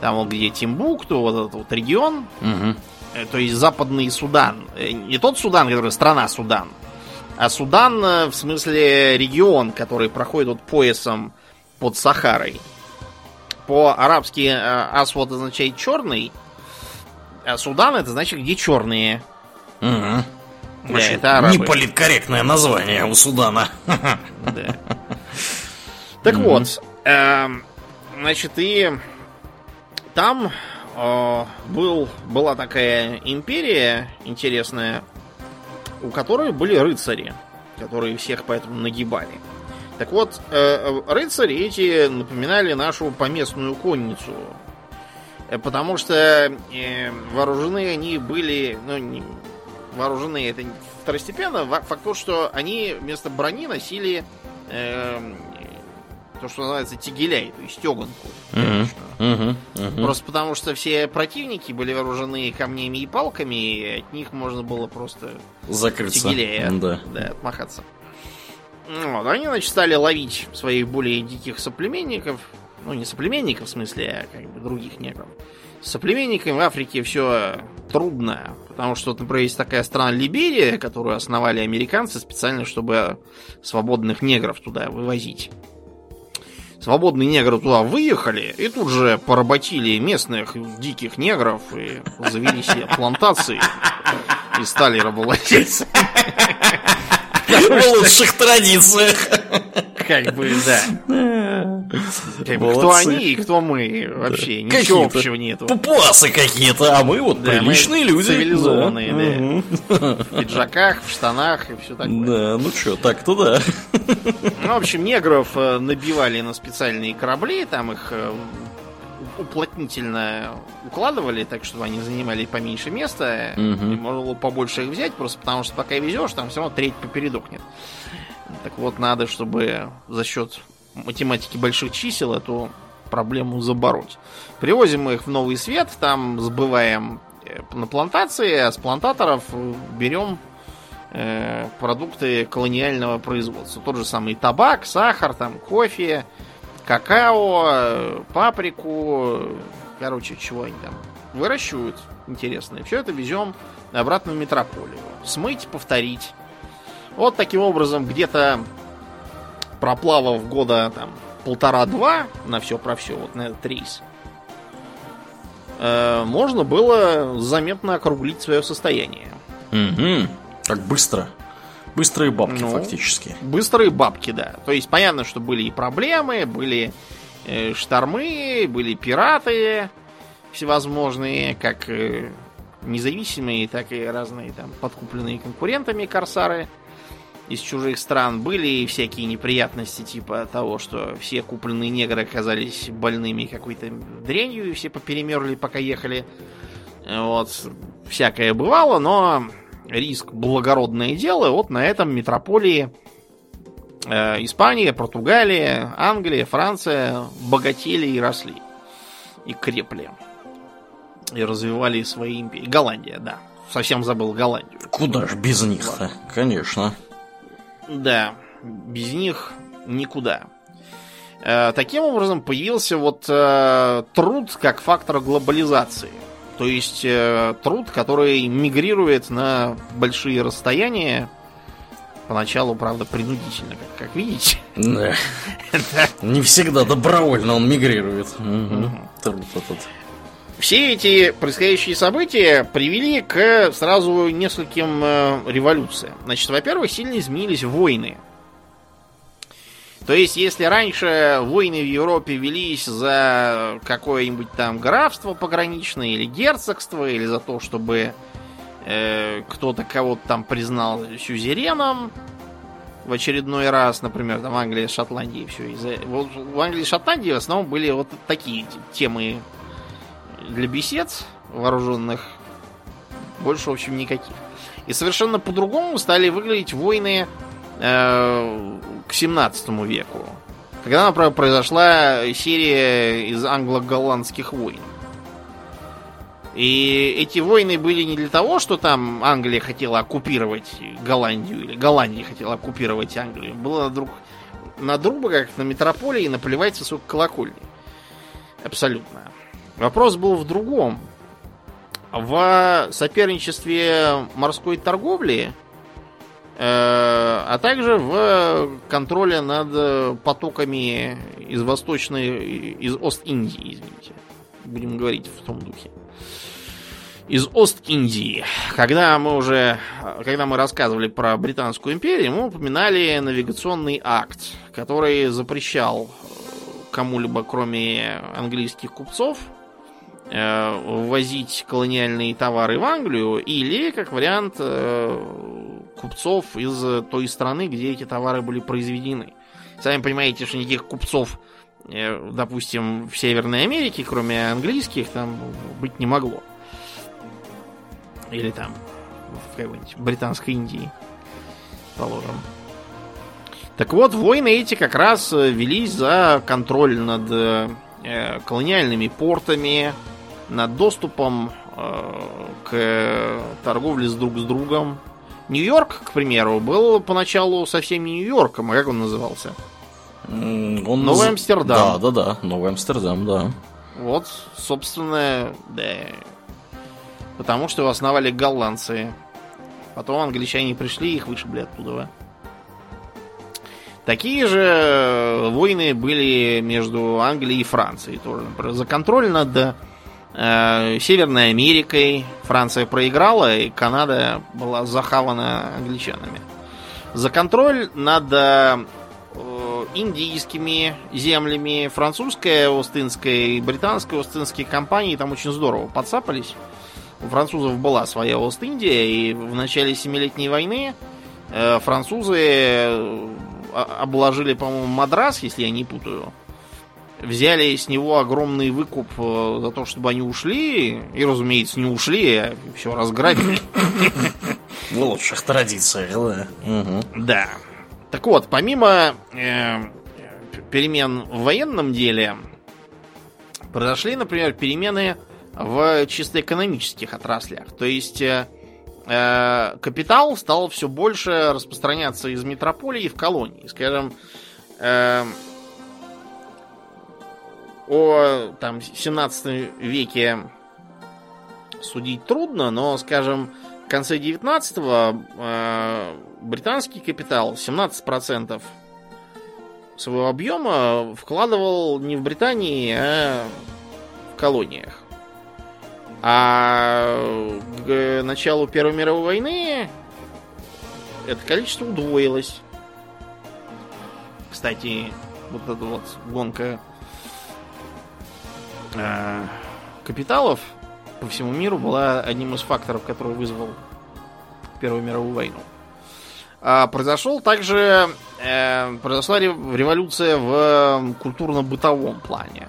там вот где Тимбукту, вот этот вот регион, Мгм. э, то есть Западный Судан, э, не тот Судан, который страна Судан, а Судан э, в смысле регион, который проходит вот поясом под Сахарой. По-арабски э, Асвод означает черный, а Судан это значит где черные. Мгм. Да, это арабы. неполиткорректное название у Судана. Да. Так вот, эм, значит, и там э, был, была такая империя интересная, у которой были рыцари, которые всех поэтому нагибали. Так вот, э, рыцари эти напоминали нашу поместную конницу. Э, Потому что э, вооружены они были, ну, не- вооружены это второстепенно. Факт тот, что они вместо брони носили эм, то, что называется тигеляй, то есть стеганку. Мгм. Мгм. Мгм. Просто потому, что все противники были вооружены камнями и палками, и от них можно было просто Закрыться. тигелея Да. да, отмахаться. Вот, они, значит, стали ловить своих более диких соплеменников. Ну, не соплеменников, в смысле, а как бы других негров. С соплеменниками в Африке все трудно. Потому что, например, есть такая страна Либерия, которую основали американцы специально, чтобы свободных негров туда вывозить. Свободные негры туда выехали и тут же поработили местных диких негров и завели себе плантации и стали рабовладельцами. В лучших традициях. Как бы, да. Кто они и кто мы вообще. Ничего общего нету. Папуасы какие-то, а мы вот приличные люди. цивилизованные, да. В пиджаках, в штанах и все такое. Да, ну что, так-то да. Ну, в общем, негров э, набивали на специальные корабли, там их э, уплотнительно укладывали, так чтобы они занимали поменьше места, Мгм. и можно было побольше их взять, просто потому что пока везешь, там все равно треть попередохнет. Так вот, надо, чтобы за счет математики больших чисел эту проблему забороть. Привозим их в новый свет, там сбываем э, на плантации, а с плантаторов э, берем э, продукты колониального производства. Тот же самый табак, сахар, там, кофе, какао, э, паприку, короче, чего они там выращивают интересное. Все это везем обратно в метрополию. Смыть, повторить. Вот таким образом, где-то проплавав года там полтора-два на все про все, вот на этот рейс, э, можно было заметно округлить свое состояние. Угу. Так быстро. Быстрые бабки, ну, фактически. Быстрые бабки, да. То есть понятно, что были и проблемы, были э, штормы, были пираты всевозможные, как э, независимые, так и разные там подкупленные конкурентами корсары из чужих стран. Были и всякие неприятности, типа того, что все купленные негры оказались больными какой-то дрянью, и все поперемерли, пока ехали. Вот, всякое бывало, но риск благородное дело. Вот на этом метрополии э, Испания, Португалия, Англия, Франция богатели и росли. И крепли. И развивали свои империи. Голландия, да. Совсем забыл Голландию. Куда ж без них-то? Конечно. Да, без них никуда. Э, таким образом появился вот э, труд как фактор глобализации. То есть э, труд, который мигрирует на большие расстояния. Поначалу, правда, принудительно, как, как видите. Да. Не всегда добровольно он мигрирует. Труд этот. Все эти происходящие события привели к сразу нескольким э, революциям. Значит, во-первых, сильно изменились войны. То есть, если раньше войны в Европе велись за какое-нибудь там графство пограничное или герцогство, или за то, чтобы э, кто-то кого-то там признал сюзереном в очередной раз, например, там Англия с Шотландией все из-за... В Англии и Шотландии в основном были вот такие темы для бесед вооруженных. Больше, в общем, никаких. И совершенно по-другому стали выглядеть войны э, к 17 веку, когда, например, произошла серия из англо-голландских войн. И эти войны были не для того, что там Англия хотела оккупировать Голландию, или Голландия хотела оккупировать Англию. Было на друг, на друга, как на метрополии, наплевать колокольни. Абсолютно. Вопрос был в другом. В соперничестве морской торговли Э, а также в контроле над потоками из Восточной, из Ост-Индии, извините. Будем говорить в том духе. Из Ост-Индии. Когда мы уже, когда мы рассказывали про Британскую империю, мы упоминали навигационный акт, который запрещал кому-либо, кроме английских купцов, ввозить колониальные товары в Англию или, как вариант, э, купцов из той страны, где эти товары были произведены. Сами понимаете, что никаких купцов, э, допустим, в Северной Америке, кроме английских, там быть не могло. Или там в какой-нибудь Британской Индии, положим. Так вот, войны эти как раз э, велись за контроль над э, колониальными портами, над доступом э, к торговле с друг с другом, Нью-Йорк, к примеру, был поначалу совсем не Нью-Йорком, а как он назывался? Он Новый наз... Амстердам. Да, да, да, Новый Амстердам, да. Вот, собственно, да. Потому что его основали голландцы. Потом англичане пришли и их вышибли оттуда. Такие же войны были между Англией и Францией тоже. Например, за контроль над Северной Америкой Франция проиграла, и Канада была захавана англичанами. За контроль над э, индийскими землями французская, Остинская и британская Остинские компании там очень здорово подцапались. У французов была своя Ост-Индия, и в начале Семилетней войны э, французы обложили, по-моему, Мадрас, если я не путаю, взяли с него огромный выкуп э, за то, чтобы они ушли. И, разумеется, не ушли, а все разграбили. В лучших традициях, да. Угу. Да. Так вот, помимо э, перемен в военном деле, произошли, например, перемены в чисто экономических отраслях. То есть э, э капитал стал все больше распространяться из метрополии в колонии. Скажем, э, о там 17 веке судить трудно, но, скажем, в конце 19-го э, британский капитал 17% своего объема вкладывал не в Британии, а в колониях. А к началу Первой мировой войны это количество удвоилось. Кстати, вот эта вот гонка э, капиталов по всему миру была одним из факторов, который вызвал Первую мировую войну. А произошел также э, произошла революция в культурно-бытовом плане.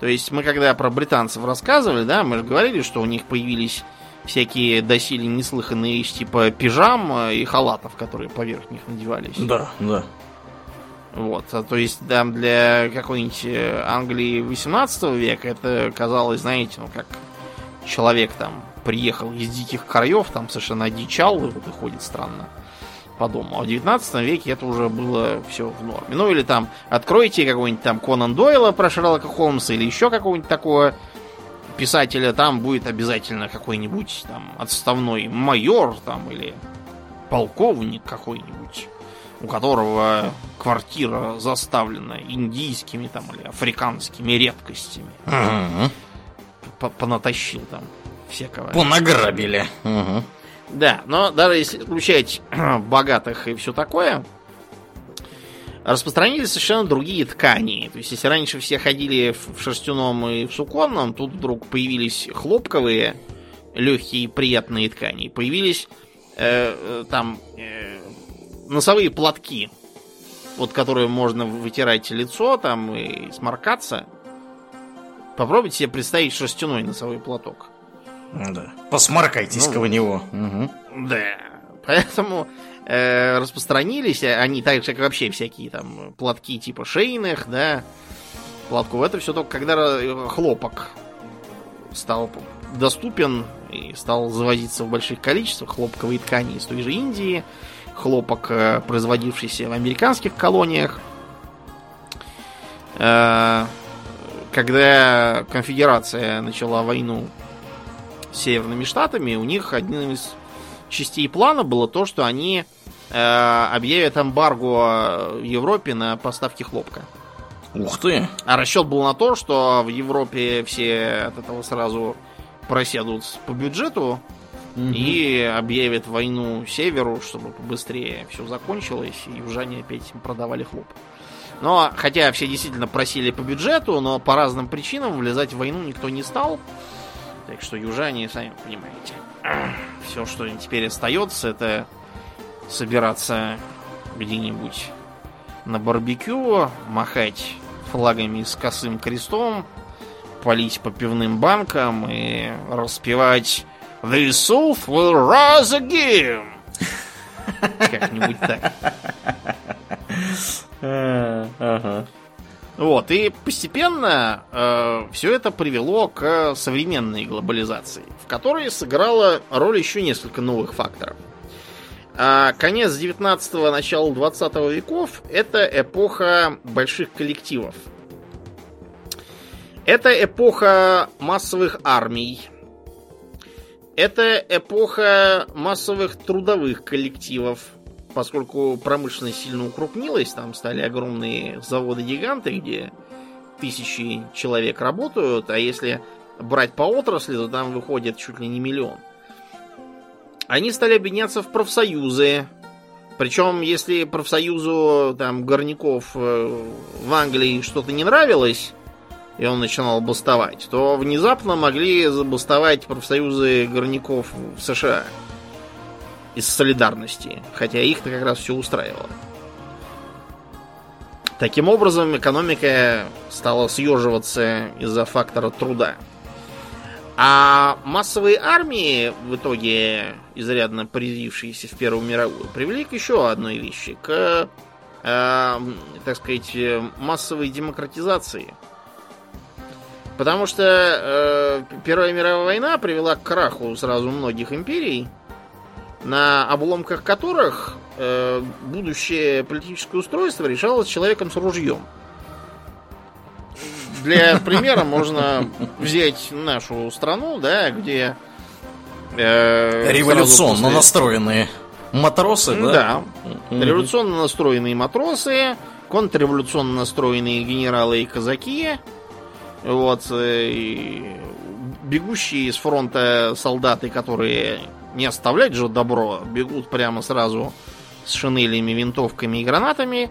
То есть мы когда про британцев рассказывали, да, мы же говорили, что у них появились всякие доселе неслыханные типа пижам и халатов, которые поверх них надевались. Да, да. Вот, а то есть там для какой-нибудь э, Англии 18 века это казалось, знаете, ну как человек там приехал из диких краев, там совершенно одичал и вот и странно по дому. А в 19 веке это уже было все в норме. Ну или там откройте какой-нибудь там Конан Дойла про Шерлока Холмса или еще какого-нибудь такого писателя, там будет обязательно какой-нибудь там отставной майор там или полковник какой-нибудь, у которого квартира заставлена индийскими там или африканскими редкостями. Угу. Понатащил там всякого. Понаграбили. Угу. Да, но даже если включать богатых и все такое, распространились совершенно другие ткани. То есть, если раньше все ходили в шерстяном и в суконном, тут вдруг появились хлопковые, легкие, приятные ткани. Появились э, э, там э, носовые платки, вот которые можно вытирать лицо там и сморкаться. Попробуйте себе представить шерстяной носовой платок. Да. Посмаркайтесь-ка ну, в него. Угу. Да. Поэтому э, распространились они так же, как вообще всякие там платки типа шейных, да, платков. Это все только когда хлопок стал доступен и стал завозиться в больших количествах хлопковые ткани из той же Индии, хлопок, э, производившийся в американских колониях. Э, когда конфедерация начала войну с Северными Штатами, у них одним из частей плана было то, что они э, объявят эмбарго в Европе на поставки хлопка. Ух ты! А расчет был на то, что в Европе все от этого сразу проседут по бюджету и объявят войну Северу, чтобы побыстрее все закончилось, и южане опять продавали хлоп. Но, хотя все действительно просили по бюджету, но по разным причинам влезать в войну никто не стал. Так что южане, сами понимаете, все, что теперь остается, это собираться где-нибудь на барбекю, махать флагами с косым крестом, палить по пивным банкам и распевать The South will rise again. Как-нибудь так. Ага. Вот, и постепенно э, все это привело к современной глобализации, в которой сыграла роль еще несколько новых факторов. А конец 19-го, начало 20 веков – это эпоха больших коллективов. Это эпоха массовых армий. Это эпоха массовых трудовых коллективов – поскольку промышленность сильно укрупнилась, там стали огромные заводы-гиганты, где тысячи человек работают, а если брать по отрасли, то там выходит чуть ли не миллион. Они стали объединяться в профсоюзы. Причем, если профсоюзу там горняков э, в Англии что-то не нравилось, и он начинал бастовать, то внезапно могли забастовать профсоюзы горняков в США из солидарности, хотя их-то как раз все устраивало. Таким образом, экономика стала съеживаться из-за фактора труда. А массовые армии, в итоге изрядно привившиеся в Первую мировую, привели к еще одной вещи, к, э, так сказать, массовой демократизации. Потому что э, Первая мировая война привела к краху сразу многих империй, на обломках которых э, будущее политическое устройство решалось человеком с ружьем. Для примера можно взять нашу страну, да, где э, революционно после... настроенные Матросы, да? Да. Революционно настроенные матросы, контрреволюционно настроенные генералы и казаки, вот, э, и бегущие с фронта солдаты, которые не оставлять же добро, бегут прямо сразу с шинелями, винтовками и гранатами.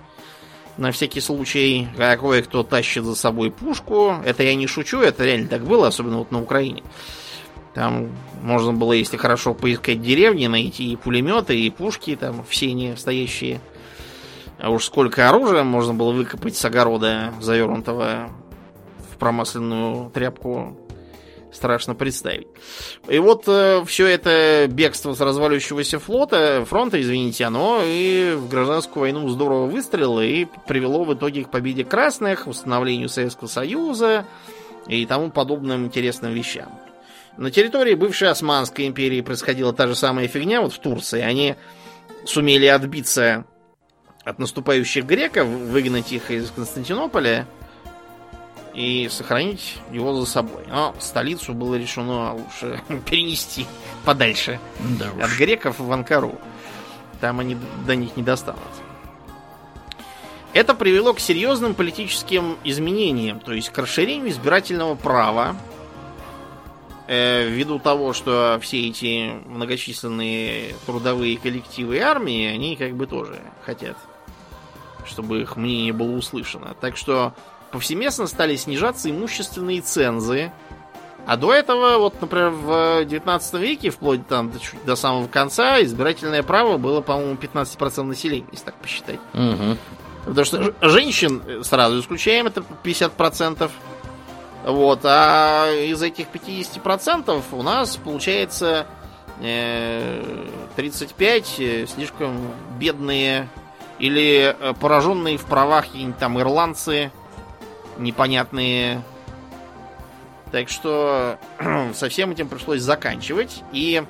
На всякий случай, кое-кто тащит за собой пушку. Это я не шучу, это реально так было, особенно вот на Украине. Там можно было, если хорошо поискать деревни, найти и пулеметы, и пушки, там все не стоящие. А уж сколько оружия можно было выкопать с огорода, завернутого в промасленную тряпку страшно представить. И вот э, все это бегство с разваливающегося флота, фронта, извините, оно и в гражданскую войну здорово выстрелило и привело в итоге к победе красных, установлению Советского Союза и тому подобным интересным вещам. На территории бывшей Османской империи происходила та же самая фигня, вот в Турции. Они сумели отбиться от наступающих греков, выгнать их из Константинополя и сохранить его за собой. Но столицу было решено лучше перенести подальше да от греков в Анкару. Там они до них не достанут. Это привело к серьезным политическим изменениям, то есть к расширению избирательного права, э, ввиду того, что все эти многочисленные трудовые коллективы и армии, они как бы тоже хотят, чтобы их мнение было услышано. Так что повсеместно стали снижаться имущественные цензы. А до этого, вот, например, в 19 веке, вплоть там до, чуть до самого конца, избирательное право было, по-моему, 15% населения, если так посчитать. Угу. Потому что женщин э, сразу исключаем, это 50%. Вот, а из этих 50% у нас получается э, 35 э, слишком бедные или э, пораженные в правах какие-нибудь там ирландцы, непонятные. Так что со всем этим пришлось заканчивать. И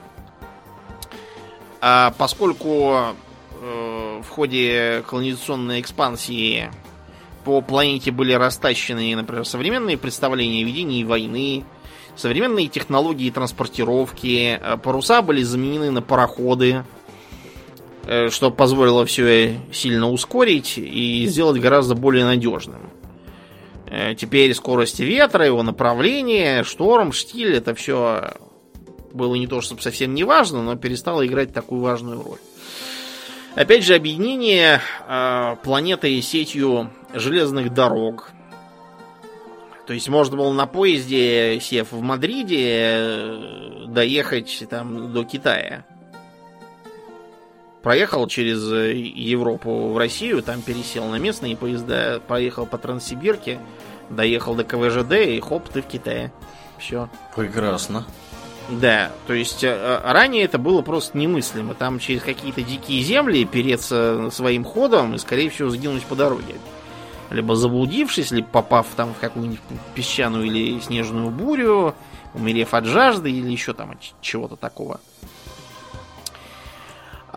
а, поскольку э, в ходе колонизационной экспансии по планете были растащены, например, современные представления о ведении войны, современные технологии транспортировки, э, паруса были заменены на пароходы, э, что позволило все сильно ускорить и сделать гораздо более надежным. Э, теперь скорость ветра, его направление, шторм, штиль, это все было не то, чтобы совсем не важно, но перестало играть такую важную роль. Опять же, объединение э, планеты сетью железных дорог. То есть можно было на поезде, сев в Мадриде, э, доехать там до Китая. Проехал через Европу в Россию, там пересел на местные поезда, поехал по Транссибирке, доехал до КВЖД и хоп, ты в Китае. Все. Прекрасно. Да, то есть э, ранее это было просто немыслимо. Там через какие-то дикие земли переться своим ходом и, скорее всего, сгинуть по дороге. Либо заблудившись, либо попав там в какую-нибудь песчаную или снежную бурю, умерев от жажды или еще там от чего-то такого.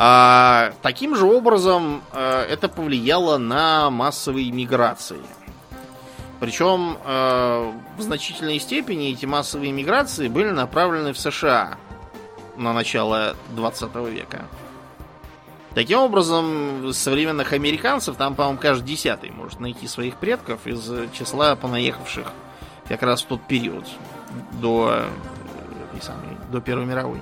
А, таким же образом а, это повлияло на массовые миграции. Причем э, в значительной степени эти массовые миграции были направлены в США на начало 20 века. Таким образом, современных американцев там, по-моему, каждый десятый может найти своих предков из числа понаехавших как раз в тот период до, э, самой, до Первой мировой.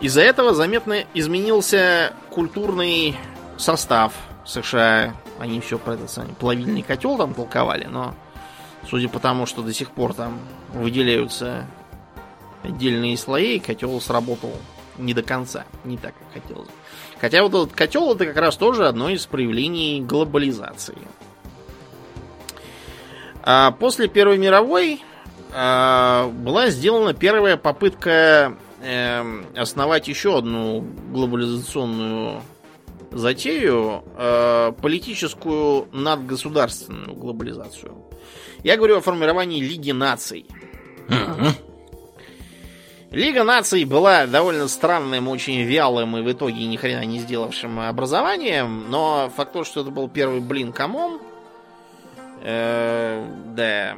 Из-за этого заметно изменился культурный состав США они все про этот самый плавильный котел там толковали, но судя по тому, что до сих пор там выделяются отдельные слои, котел сработал не до конца, не так, как хотелось. Хотя вот этот котел это как раз тоже одно из проявлений глобализации. А после Первой мировой а, была сделана первая попытка э, основать еще одну глобализационную затею э, политическую надгосударственную глобализацию. Я говорю о формировании Лиги наций. Лига наций была довольно странным, очень вялым и в итоге ни хрена не сделавшим образованием, но факт то, что это был первый блин комом, э, да,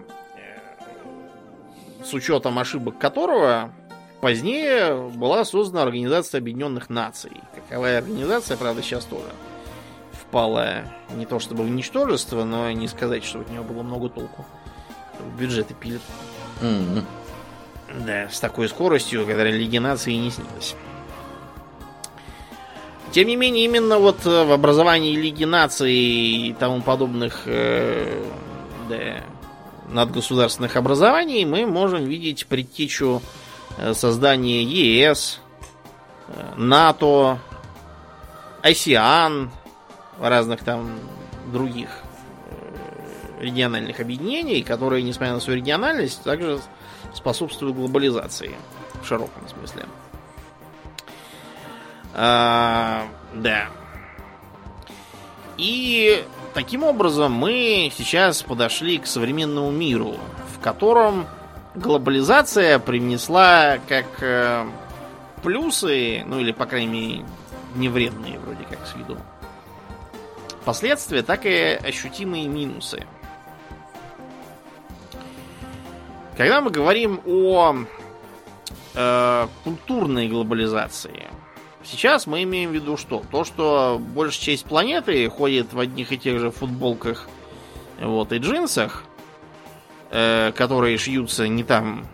с учетом ошибок которого позднее была создана Организация Объединенных Наций. Каковая организация, правда, сейчас тоже впала не то чтобы в ничтожество, но не сказать, что от нее было много толку. Бюджеты пилят. Mm-hmm. Да, с такой скоростью, когда религия нации не снилась. Тем не менее, именно вот э, в образовании Лиги наций и тому подобных э, да, надгосударственных образований мы можем видеть предтечу э, создания ЕС, э, НАТО, АСИАН, разных там других региональных объединений, которые, несмотря на свою региональность, также способствуют глобализации в широком смысле. А, да. И таким образом мы сейчас подошли к современному миру, в котором глобализация принесла как э, плюсы, ну или, по крайней мере, не вредные вроде как с виду, последствия, так и ощутимые минусы. Когда мы говорим о э, культурной глобализации, сейчас мы имеем в виду что? То, что большая часть планеты ходит в одних и тех же футболках вот, и джинсах, э, которые шьются не там,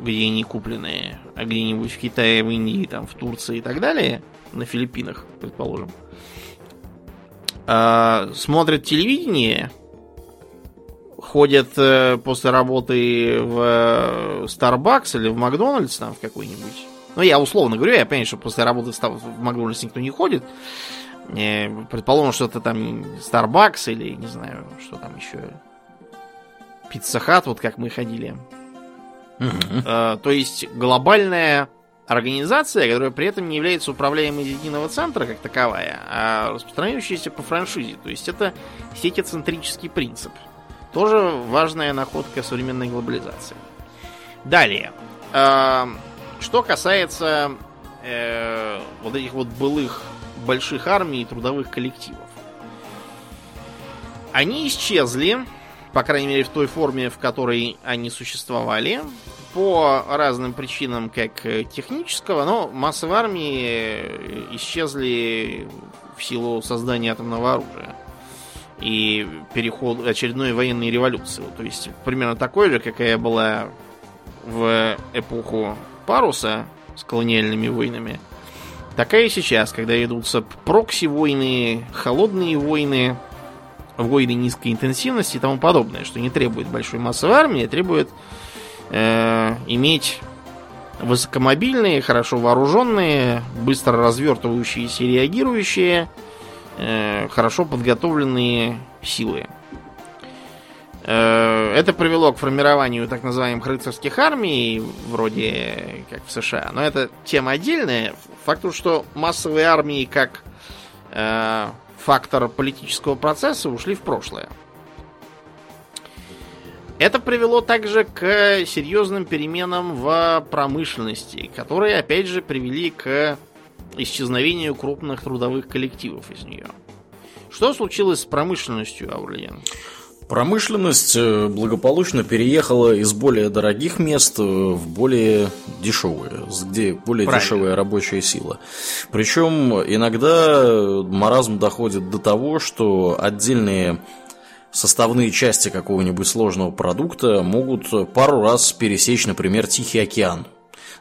где они купленные, а где-нибудь в Китае, в Индии, там, в Турции и так далее, на Филиппинах, предположим, э, смотрят телевидение, ходят э, после работы в э, Starbucks или в Макдональдс там в какой-нибудь. Ну, я условно говорю, я понимаю, что после работы в Макдональдс никто не ходит. Предположим, что это там Starbucks или, не знаю, что там еще. Пицца Хат, вот как мы ходили. Uh-huh. То есть глобальная организация, которая при этом не является управляемой из единого центра как таковая, а распространяющаяся по франшизе. То есть это сетецентрический принцип. Тоже важная находка современной глобализации. Далее. Э, что касается э, вот этих вот былых больших армий и трудовых коллективов. Они исчезли, по крайней мере в той форме, в которой они существовали, по разным причинам, как технического, но массовые армии исчезли в силу создания атомного оружия и переход очередной военной революции. То есть примерно такой же, какая была в эпоху паруса с колониальными войнами, такая и сейчас, когда ведутся прокси-войны, холодные войны, войны низкой интенсивности и тому подобное, что не требует большой массовой армии, а требует э, иметь высокомобильные, хорошо вооруженные, быстро развертывающиеся и реагирующие Э, хорошо подготовленные силы. Э, это привело к формированию так называемых рыцарских армий, вроде как в США. Но это тема отдельная. Факт, что массовые армии как э, фактор политического процесса ушли в прошлое. Это привело также к серьезным переменам в промышленности, которые опять же привели к исчезновению крупных трудовых коллективов из нее. Что случилось с промышленностью, Аурлиен? Промышленность э, благополучно переехала из более дорогих мест в более дешевые, где более Правильно. дешевая рабочая сила. Причем иногда маразм доходит до того, что отдельные составные части какого-нибудь сложного продукта могут пару раз пересечь, например, Тихий океан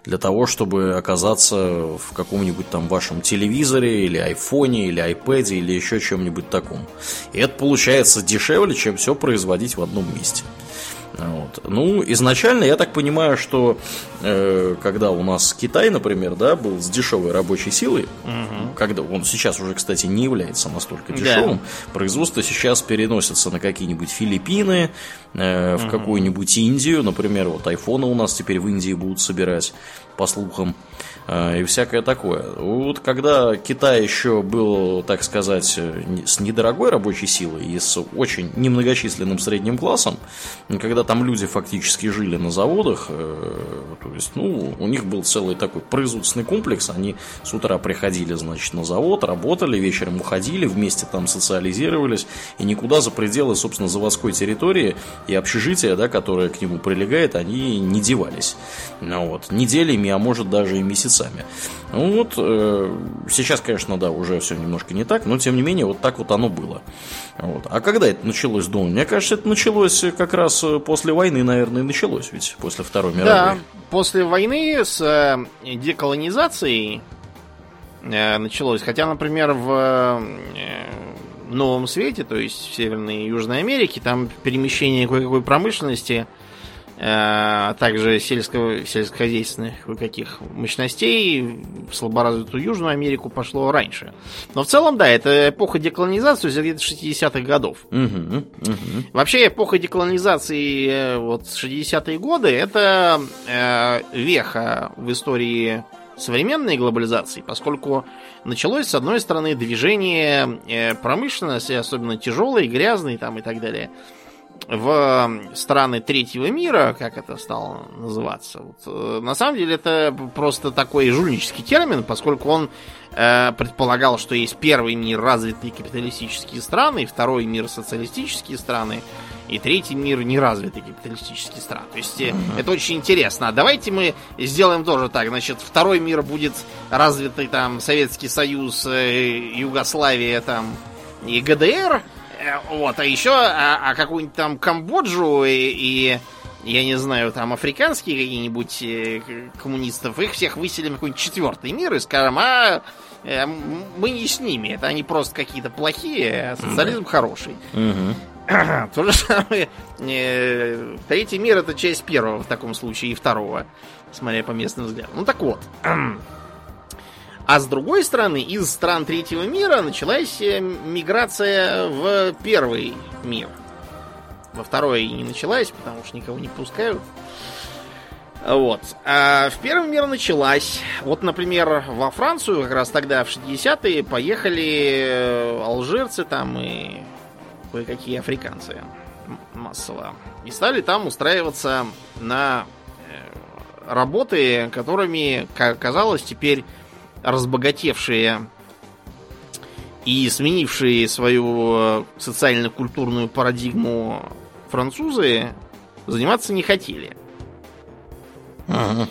для того, чтобы оказаться в каком-нибудь там вашем телевизоре или айфоне, или айпэде, или еще чем-нибудь таком. И это получается дешевле, чем все производить в одном месте. Вот. Ну, изначально я так понимаю, что э, когда у нас Китай, например, да, был с дешевой рабочей силой, угу. когда он сейчас уже, кстати, не является настолько дешевым, да. производство сейчас переносится на какие-нибудь Филиппины, э, в угу. какую-нибудь Индию, например, вот айфоны у нас теперь в Индии будут собирать, по слухам. А, и всякое такое. Вот когда Китай еще был, так сказать, с недорогой рабочей силой и с очень немногочисленным средним классом, когда там люди фактически жили на заводах. Э, то есть, ну, у них был целый такой производственный комплекс. Они с утра приходили, значит, на завод, работали, вечером уходили, вместе там социализировались. И никуда за пределы, собственно, заводской территории и общежития, да, которое к нему прилегает, они не девались. Ну, вот, неделями, а может даже и месяцами. Ну вот, э, сейчас, конечно, да, уже все немножко не так, но тем не менее, вот так вот оно было. Вот. А когда это началось, Дон? Мне кажется, это началось как раз после войны, наверное, и началось, ведь после Второй мировой. Да, после войны с э, деколонизацией э, началось. Хотя, например, в э, Новом Свете, то есть в Северной и Южной Америке, там перемещение кое-какой промышленности – а также сельского, сельскохозяйственных каких мощностей в слаборазвитую Южную Америку пошло раньше. Но в целом, да, это эпоха деколонизации где-то 60-х годов. Угу, угу. Вообще, эпоха деколонизации э, вот 60-е годы это э, веха в истории современной глобализации, поскольку началось, с одной стороны, движение э, промышленности, особенно тяжелой, грязной там и так далее, в страны третьего мира, как это стало называться, вот, э, на самом деле это просто такой жульнический термин, поскольку он э, предполагал, что есть первый мир развитые капиталистические страны, второй мир социалистические страны, и третий мир неразвитые капиталистические страны. То есть uh-huh. это очень интересно. А давайте мы сделаем тоже так. Значит, второй мир будет развитый там Советский Союз, э, Югославия там и ГДР, вот, а еще, а, а какую-нибудь там Камбоджу и, и, я не знаю, там африканские какие-нибудь э, коммунистов, их всех выселим в какой-нибудь четвертый мир и скажем, а э, мы не с ними, это они просто какие-то плохие, а социализм mm-hmm. хороший. Mm-hmm. То же самое. Третий мир это часть первого в таком случае и второго, смотря по местным взглядам. Ну так вот. А с другой стороны, из стран третьего мира началась э, миграция в первый мир. Во второй не началась, потому что никого не пускают. Вот. А в первый мир началась. Вот, например, во Францию как раз тогда, в 60-е, поехали э, алжирцы там и кое-какие африканцы массово. И стали там устраиваться на э, работы, которыми, как оказалось, теперь разбогатевшие и сменившие свою социально-культурную парадигму французы заниматься не хотели. Ага.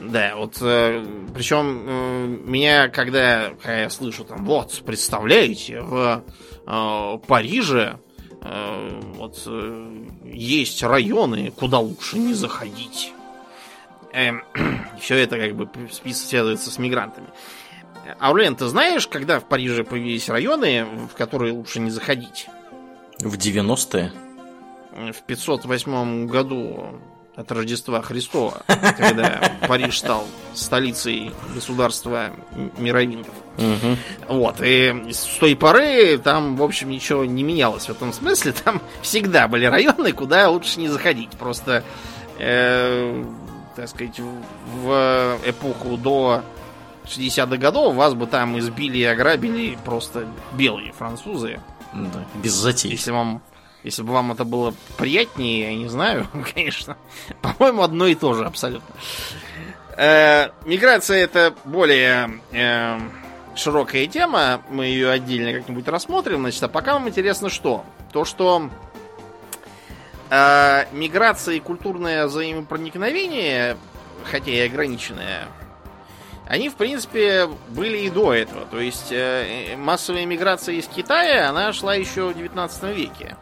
Да, вот э, причем э, меня, когда, когда я слышу там, вот, представляете, в э, Париже э, вот э, есть районы, куда лучше не заходить. Эм, все это как бы связывается с мигрантами. Аурлен, ты знаешь, когда в Париже появились районы, в которые лучше не заходить? В 90-е? В 508 году от Рождества Христова, когда Париж стал столицей государства мировингов. Угу. Вот, и с той поры там, в общем, ничего не менялось в этом смысле. Там всегда были районы, куда лучше не заходить. Просто э, так сказать, в эпоху до 60-х годов вас бы там избили и ограбили просто белые французы. Да, без затей. Если вам если бы вам это было приятнее, я не знаю, конечно. По-моему, одно и то же абсолютно. Э, миграция это более э, широкая тема. Мы ее отдельно как-нибудь рассмотрим. Значит, а пока нам интересно что? То, что а миграция и культурное взаимопроникновение, хотя и ограниченное, они, в принципе, были и до этого. То есть э, массовая миграция из Китая, она шла еще в 19 веке.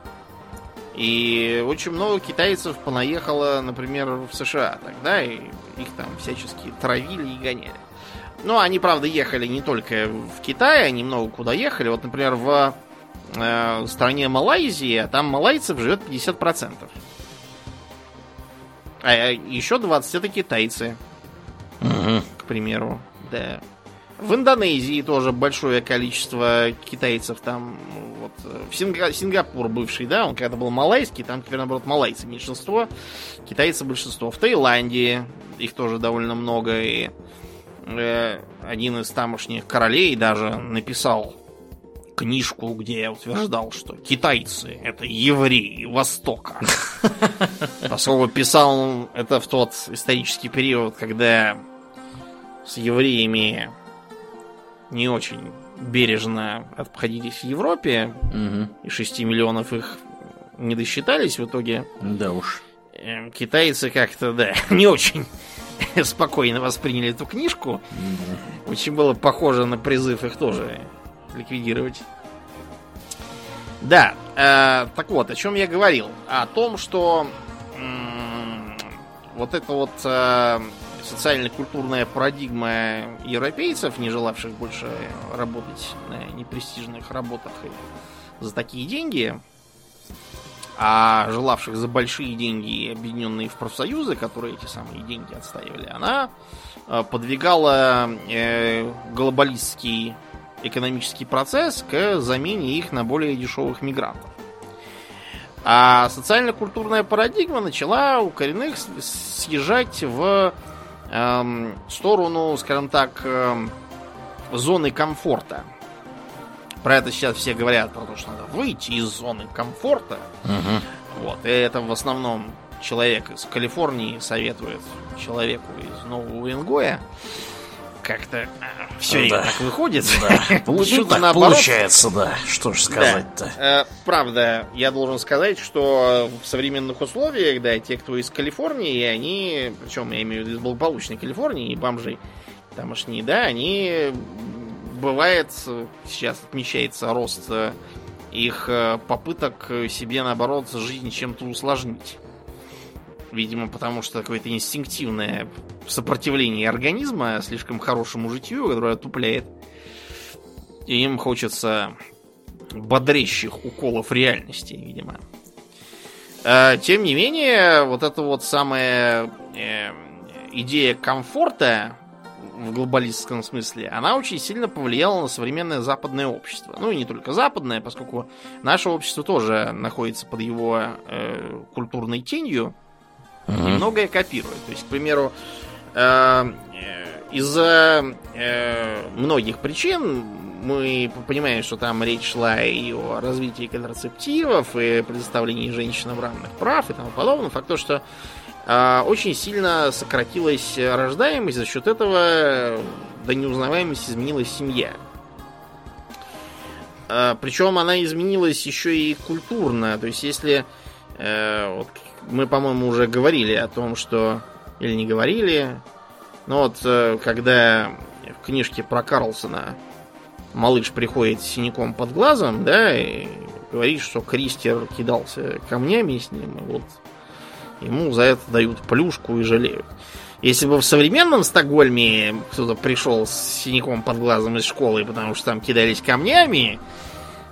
И очень много китайцев понаехало, например, в США тогда, и их там всячески травили и гоняли. Но они, правда, ехали не только в Китай, они много куда ехали. Вот, например, в э, стране Малайзии, а там малайцев живет 50%. А еще 20 это китайцы. Угу. К примеру. Да. В Индонезии тоже большое количество китайцев там. Вот, в Синга... Сингапур бывший, да, он когда был малайский, там теперь наоборот малайцы меньшинство, китайцы большинство. В Таиланде их тоже довольно много. И э, один из тамошних королей даже написал книжку, где я утверждал, что китайцы это евреи Востока. Поскольку писал это в тот исторический период, когда с евреями не очень бережно обходились в Европе, Мгм. и 6 миллионов их не досчитались в итоге. Да уж. Эм, Китайцы как-то, да, не очень спокойно восприняли эту книжку. Очень было похоже на призыв их тоже ликвидировать. Да, э, так вот, о чем я говорил? О том, что м, вот эта вот э, социально-культурная парадигма европейцев, не желавших больше работать на непрестижных работах и за такие деньги, а желавших за большие деньги, объединенные в профсоюзы, которые эти самые деньги отстаивали, она э, подвигала э, глобалистский экономический процесс к замене их на более дешевых мигрантов. А социально-культурная парадигма начала у коренных съезжать в эм, сторону, скажем так, эм, зоны комфорта. Про это сейчас все говорят, про то, что надо выйти из зоны комфорта. Мгм. Вот. И это в основном человек из Калифорнии советует человеку из Нового Уренгоя. Как-то все Да. так выходит. Да. Ну, Что-то так наоборот. получается, да. Что ж сказать-то. Э, Правда, я должен сказать, что в современных условиях, да, те, кто из Калифорнии, они, причем я имею в виду из благополучной Калифорнии, бомжи тамошние, да, они, бывает, сейчас отмечается рост э, их э, попыток себе, наоборот, жизнь чем-то усложнить. Видимо, потому что какое-то инстинктивное сопротивление организма слишком хорошему житью, которое отупляет. И им хочется бодрящих уколов реальности, видимо. А, Тем не менее, вот эта вот самая э, идея комфорта в глобалистском смысле, она очень сильно повлияла на современное западное общество. Ну и не только западное, поскольку наше общество тоже находится под его э, культурной тенью и Мгм. многое копирует. То есть, к примеру, э, э, из-за э, многих причин мы понимаем, что там речь шла и о развитии контрацептивов, и предоставлении женщинам равных прав и тому подобное. Факт то, что э, очень сильно сократилась рождаемость, за счет этого до неузнаваемости изменилась семья. Э, Причем она изменилась еще и культурно. То есть, если э, вот мы, по-моему, уже говорили о том, что... Или не говорили. Но вот э, когда в книжке про Карлсона малыш приходит с синяком под глазом, да, и говорит, что Кристер кидался камнями с ним, и вот ему за это дают плюшку и жалеют. Если бы в современном Стокгольме кто-то пришел с синяком под глазом из школы, потому что там кидались камнями,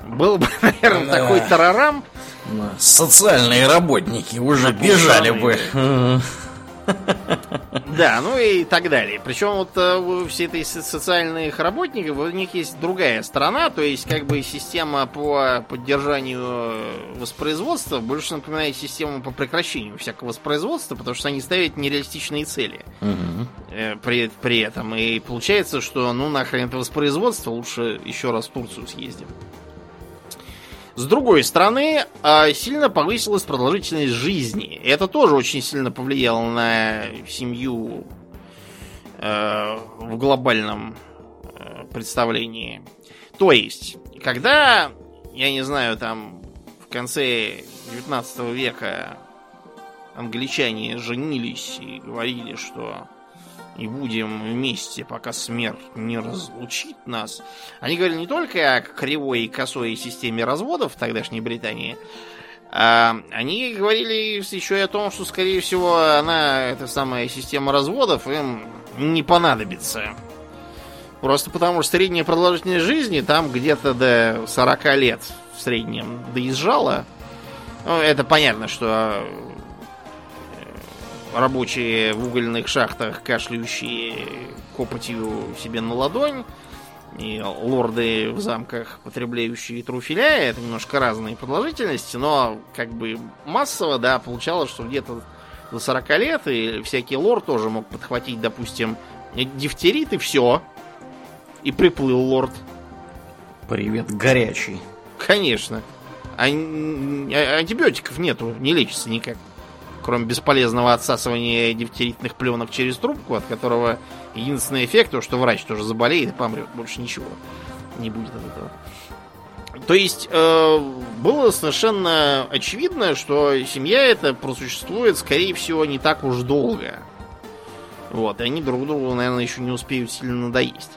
был бы, наверное, Да. такой тарарам. Да. Социальные работники уже Напуганные. бежали бы. Да, ну и так далее. Причем вот э, у всей этой со- социальных работников у них есть другая сторона, то есть как бы система по поддержанию воспроизводства больше напоминает систему по прекращению всякого воспроизводства, потому что они ставят нереалистичные цели э, при, при этом. И получается, что ну нахрен это воспроизводство, лучше еще раз в Турцию съездим. С другой стороны, а, сильно повысилась продолжительность жизни. Это тоже очень сильно повлияло на семью э, в глобальном э, представлении. То есть, когда, я не знаю, там в конце 19 века англичане женились и говорили, что и будем вместе, пока смерть не разлучит нас. Они говорили не только о кривой и косой системе разводов в тогдашней Британии, а они говорили еще и о том, что, скорее всего, она, эта самая система разводов, им не понадобится. Просто потому что средняя продолжительность жизни там где-то до 40 лет в среднем доезжала. Ну, это понятно, что рабочие в угольных шахтах, кашляющие копотью себе на ладонь, и лорды в замках, потребляющие труфеля, это немножко разные продолжительности, но как бы массово, да, получалось, что где-то до 40 лет, и всякий лорд тоже мог подхватить, допустим, дифтерит и все. И приплыл лорд. Привет, горячий. Конечно. А, антибиотиков нету, не лечится никак. Кроме бесполезного отсасывания дифтеритных пленок через трубку, от которого единственный эффект, то, что врач тоже заболеет и помрет. Больше ничего не будет от этого. То есть э, было совершенно очевидно, что семья эта просуществует, скорее всего, не так уж долго. Вот, и они друг другу, наверное, еще не успеют сильно надоесть.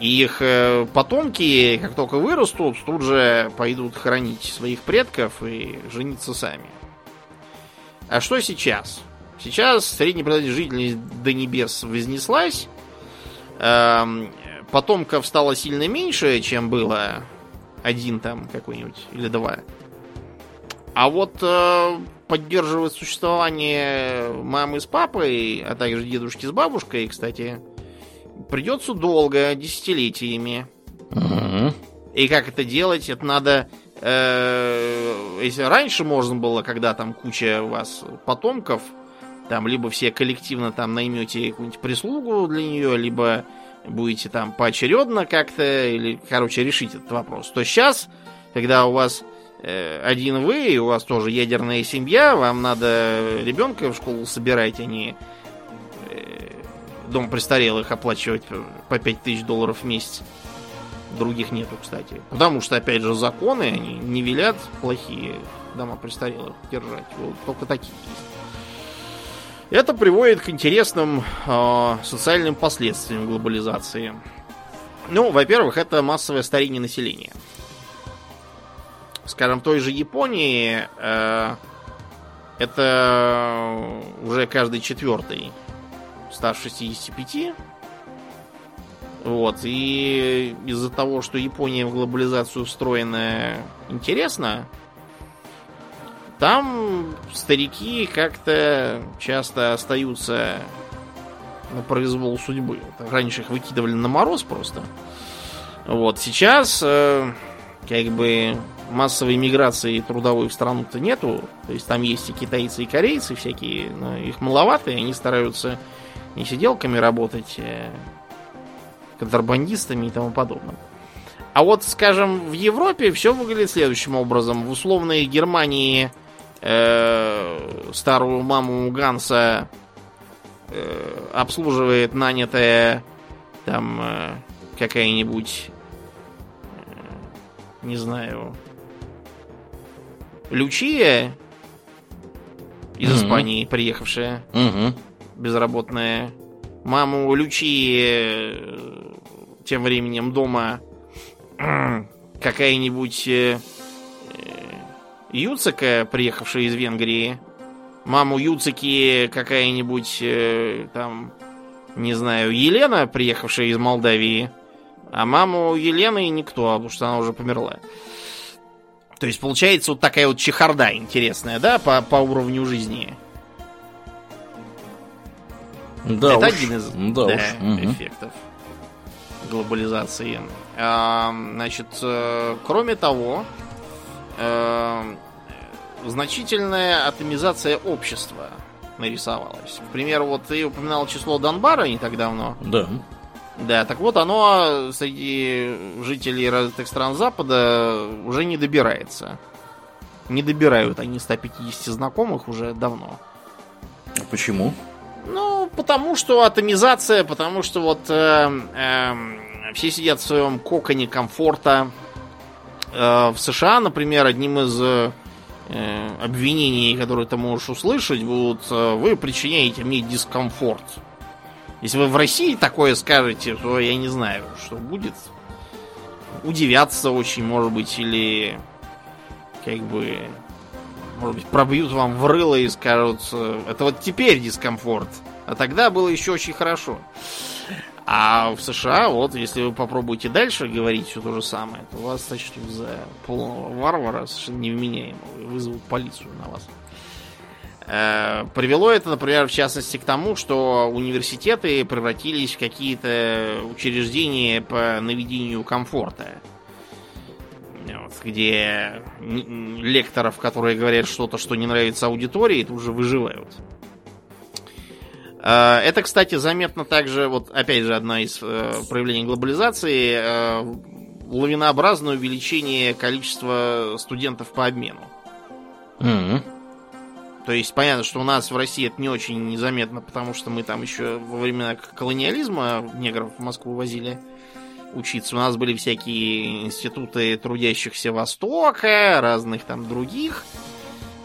И их э, потомки, как только вырастут, тут же пойдут хранить своих предков и жениться сами. А что сейчас? Сейчас средняя продолжительность до небес вознеслась. Эм, потомков стало сильно меньше, чем было один там какой-нибудь или два. А вот э, поддерживать существование мамы с папой, а также дедушки с бабушкой, кстати, придется долго, десятилетиями. Угу. И как это делать? Это надо... Э, если раньше можно было, когда там куча у вас потомков, там либо все коллективно там наймете какую-нибудь прислугу для нее, либо будете там поочередно как-то, или, короче, решить этот вопрос, то сейчас, когда у вас э, один вы, и у вас тоже ядерная семья, вам надо ребенка в школу собирать, а не э, дом престарелых оплачивать по 5000 долларов в месяц. Других нету, кстати. Потому что, опять же, законы, они не велят плохие дома престарелых держать. Вот только такие. Это приводит к интересным э, социальным последствиям глобализации. Ну, во-первых, это массовое старение населения. Скажем, в той же Японии э, это уже каждый четвертый старше 65. Вот, и из-за того, что Япония в глобализацию встроена интересно, там старики как-то часто остаются на произвол судьбы. Раньше их выкидывали на мороз просто. Вот сейчас э, как бы массовой миграции трудовой в страну-то нету. То есть там есть и китайцы, и корейцы всякие, но их маловато, и они стараются не сиделками работать, а контрабандистами и тому подобное. А вот, скажем, в Европе все выглядит следующим образом. В условной Германии э, старую маму Ганса э, обслуживает нанятая там э, какая-нибудь, э, не знаю, Лючия из mm-hmm. Испании приехавшая, mm-hmm. безработная. Маму Лючи э, тем временем дома какая-нибудь э, Юцика, приехавшая из Венгрии, маму Юцики какая-нибудь э, там, не знаю, Елена, приехавшая из Молдавии, а маму Елены никто, потому что она уже померла. То есть получается вот такая вот чехарда интересная, да, по, по уровню жизни. Да Это уж. один из да да, уж. Эффектов глобализации. А, значит, э, кроме того, э, значительная атомизация общества нарисовалась. К примеру, вот ты упоминал число Донбара не так давно. Да. Да, так вот, оно среди жителей развитых стран Запада уже не добирается. Не добирают они 150 знакомых уже давно. Почему? Ну, потому что атомизация, потому что вот э, э, все сидят в своем коконе комфорта. Э, в США, например, одним из э, обвинений, которые ты можешь услышать, будут э, вы причиняете мне дискомфорт. Если вы в России такое скажете, то я не знаю, что будет. Удивятся очень, может быть, или как бы может пробьют вам в рыло и скажут, э, это вот теперь дискомфорт. А тогда было еще очень хорошо. А в США, вот, если вы попробуете дальше говорить все то же самое, то вас сочтут за полного варвара, совершенно невменяемого, и вызовут полицию на вас. Э, Привело это, например, в частности к тому, что университеты превратились в какие-то учреждения по наведению комфорта. Вот, где лекторов, которые говорят что-то, что не нравится аудитории, тут же выживают. Э, Это, кстати, заметно также, вот опять же, одна из э, проявлений глобализации. э, лавинообразное увеличение количества студентов по обмену. Мгм. То есть понятно, что у нас в России это не очень незаметно, потому что мы там еще во времена колониализма негров в Москву возили учиться. У нас были всякие институты трудящихся Востока, разных там других,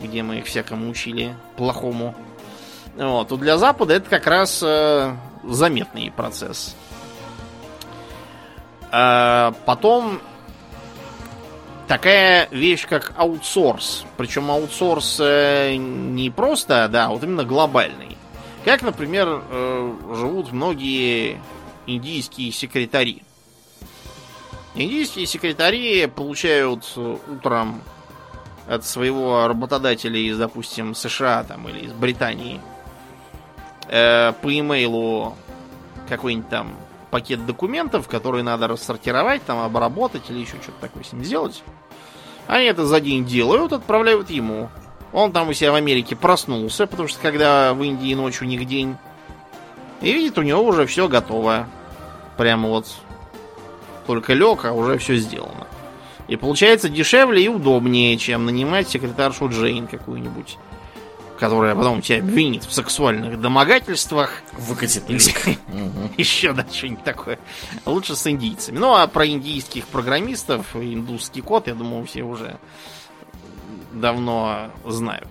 где мы их всякому учили плохому. Вот. То для Запада это как раз э, заметный процесс. А потом такая вещь, как аутсорс. Причем аутсорс э, не просто, да, а вот именно глобальный. Как, например, э, живут многие индийские секретари. Индийские секретари получают э, утром от своего работодателя из, допустим, США там, или из Британии э, по имейлу какой-нибудь там пакет документов, которые надо рассортировать, там обработать или еще что-то такое с ним сделать. Они это за день делают, отправляют ему. Он там у себя в Америке проснулся, потому что когда в Индии ночь у них день. И видит, у него уже все готово. Прямо вот только лег, а уже все сделано. И получается дешевле и удобнее, чем нанимать секретаршу Джейн какую-нибудь, которая потом тебя обвинит в сексуальных домогательствах. Выкатит. Еще, да, что-нибудь такое. Лучше с индийцами. Ну, а про индийских программистов, и индусский код, я думаю, все уже давно знают.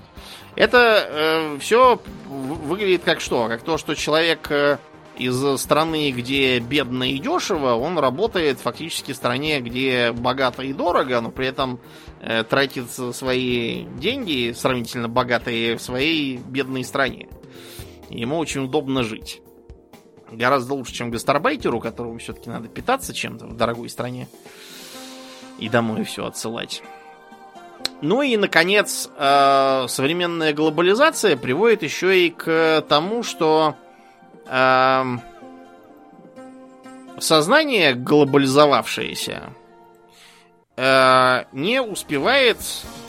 Это все выглядит как что? Как то, что человек э, из страны, где бедно и дешево, он работает фактически в стране, где богато и дорого, но при этом э, тратит свои деньги, сравнительно богатые, в своей бедной стране. Ему очень удобно жить. Гораздо лучше, чем гастарбайтеру, которому все-таки надо питаться чем-то в дорогой стране. И домой все отсылать. Ну и, наконец, э, современная глобализация приводит еще и к тому, что э, сознание глобализовавшееся э, не успевает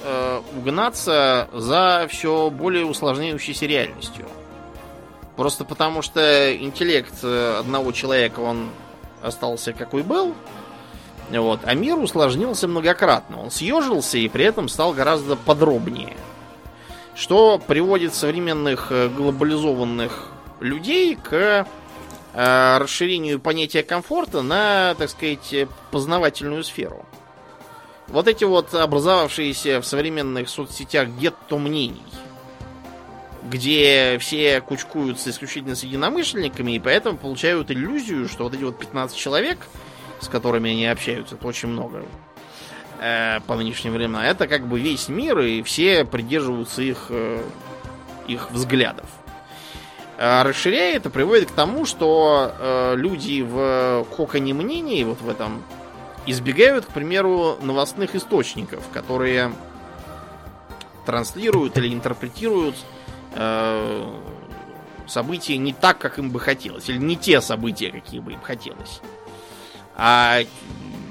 э, угнаться за все более усложняющейся реальностью. Просто потому что интеллект э, одного человека, он остался какой был, вот, а мир усложнился многократно. Он съежился и при этом стал гораздо подробнее. Что приводит современных глобализованных людей к э, расширению понятия комфорта на, так сказать, э, познавательную сферу. Вот эти вот образовавшиеся в современных соцсетях гетто мнений, где все кучкуются исключительно с единомышленниками, и поэтому получают иллюзию, что вот эти вот 15 человек, с которыми они общаются, это очень много э, по нынешним временам, это как бы весь мир, и все придерживаются их, э, их взглядов. А расширяя это, приводит к тому, что э, люди в коконе мнений, вот в этом, избегают, к примеру, новостных источников, которые транслируют или интерпретируют э, события не так, как им бы хотелось, или не те события, какие бы им хотелось. А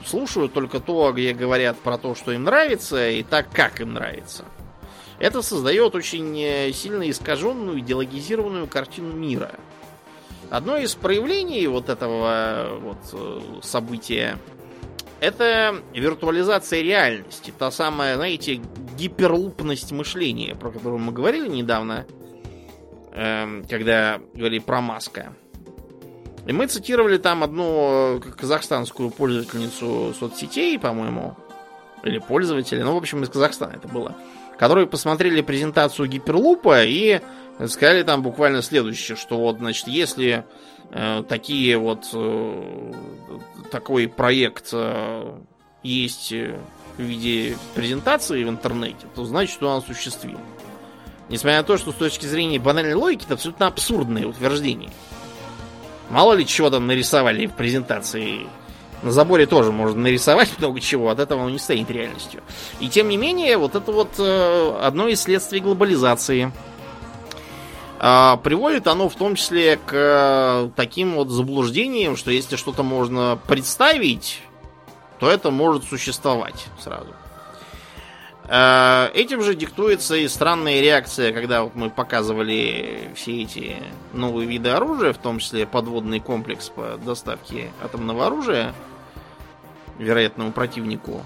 слушают только то, где говорят про то, что им нравится, и так, как им нравится. Это создает очень э, сильно искаженную, идеологизированную картину мира. Одно из проявлений вот этого вот э, события это виртуализация реальности. Та самая, знаете, гиперлупность мышления, про которую мы говорили недавно, эм, когда говорили про Маска. И мы цитировали там одну казахстанскую пользовательницу соцсетей, по-моему, или пользователя, ну, в общем, из Казахстана это было, которые посмотрели презентацию Гиперлупа и сказали там буквально следующее, что вот, значит, если э, такие вот э, такой проект э, есть в виде презентации в интернете, то значит, что он осуществим. Несмотря на то, что с точки зрения банальной логики это абсолютно абсурдное утверждение. Мало ли чего там нарисовали в презентации. На заборе тоже можно нарисовать много чего, от этого оно не станет реальностью. И тем не менее, вот это вот э, одно из следствий глобализации. А, приводит оно в том числе к э, таким вот заблуждениям, что если что-то можно представить, то это может существовать сразу. Э, Этим же диктуется и странная реакция, когда вот мы показывали все эти новые виды оружия, в том числе подводный комплекс по доставке атомного оружия. Вероятному противнику.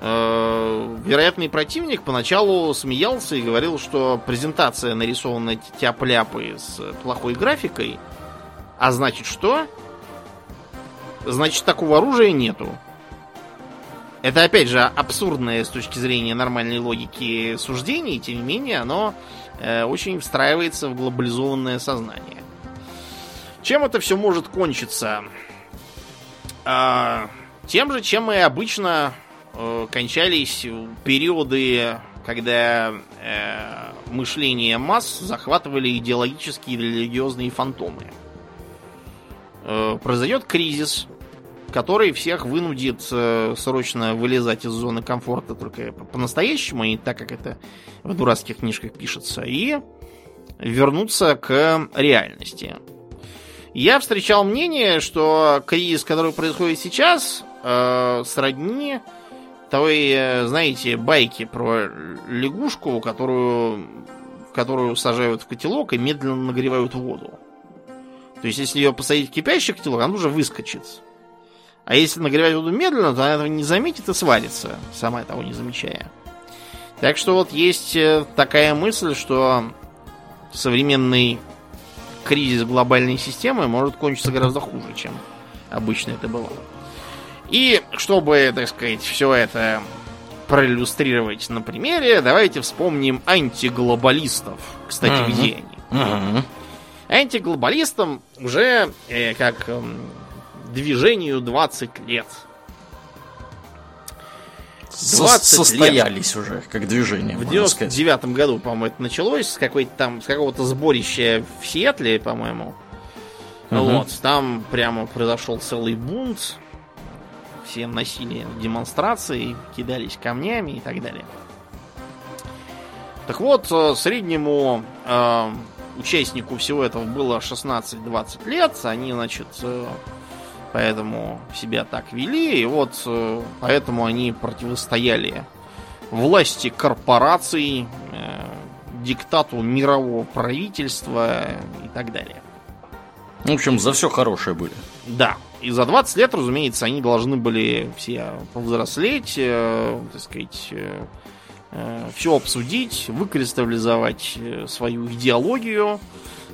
Э, вероятный противник поначалу смеялся и говорил, что презентация нарисована тяп-ляпой с плохой графикой. А значит что? Значит, такого оружия нету. Это, опять же, абсурдное с точки зрения нормальной логики суждений, тем не менее, оно э, очень встраивается в глобализованное сознание. Чем это все может кончиться? А, тем же, чем и обычно э, кончались периоды, когда э, мышление масс захватывали идеологические и религиозные фантомы. Э, произойдет кризис, который всех вынудит э, срочно вылезать из зоны комфорта только по-настоящему, и так как это в дурацких книжках пишется, и вернуться к реальности. Я встречал мнение, что кризис, который происходит сейчас, э, сродни той, э, знаете, байки про лягушку, которую, которую сажают в котелок и медленно нагревают воду. То есть, если ее посадить в кипящий котелок, она уже выскочит. А если нагревать воду медленно, то она этого не заметит и сварится, сама того не замечая. Так что вот есть э, такая мысль, что современный кризис глобальной системы может кончиться гораздо хуже, чем обычно это было. И чтобы, так сказать, все это проиллюстрировать на примере, давайте вспомним антиглобалистов. Кстати, uh-huh. где они? Uh-huh. Антиглобалистам уже э, как э, движению 20 лет. 20 Состоялись лет. уже, как движение. В 99 году, по-моему, это началось с какой-то там, с какого-то сборища в Сиэтле, по-моему. Угу. Вот, там прямо произошел целый бунт. Все носили демонстрации, кидались камнями и так далее. Так вот, э, среднему э, участнику всего этого было 16-20 лет. Они, значит, э, Поэтому себя так вели, и вот э, поэтому они противостояли власти корпораций, э, диктату мирового правительства и так далее. В общем, за все хорошее были. Да. И за 20 лет, разумеется, они должны были все повзрослеть, э, так сказать, э, э, все обсудить, выкристаллизовать э, свою идеологию,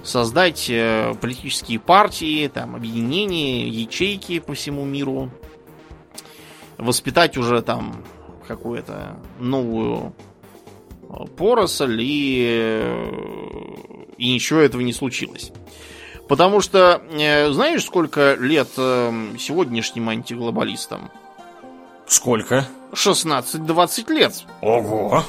создать э, политические партии, там, объединения, ячейки по всему миру, воспитать уже там какую-то новую поросль, и, и ничего этого не случилось. Потому что, знаешь, сколько лет сегодняшним антиглобалистам? Сколько? 16-20 лет. Ого!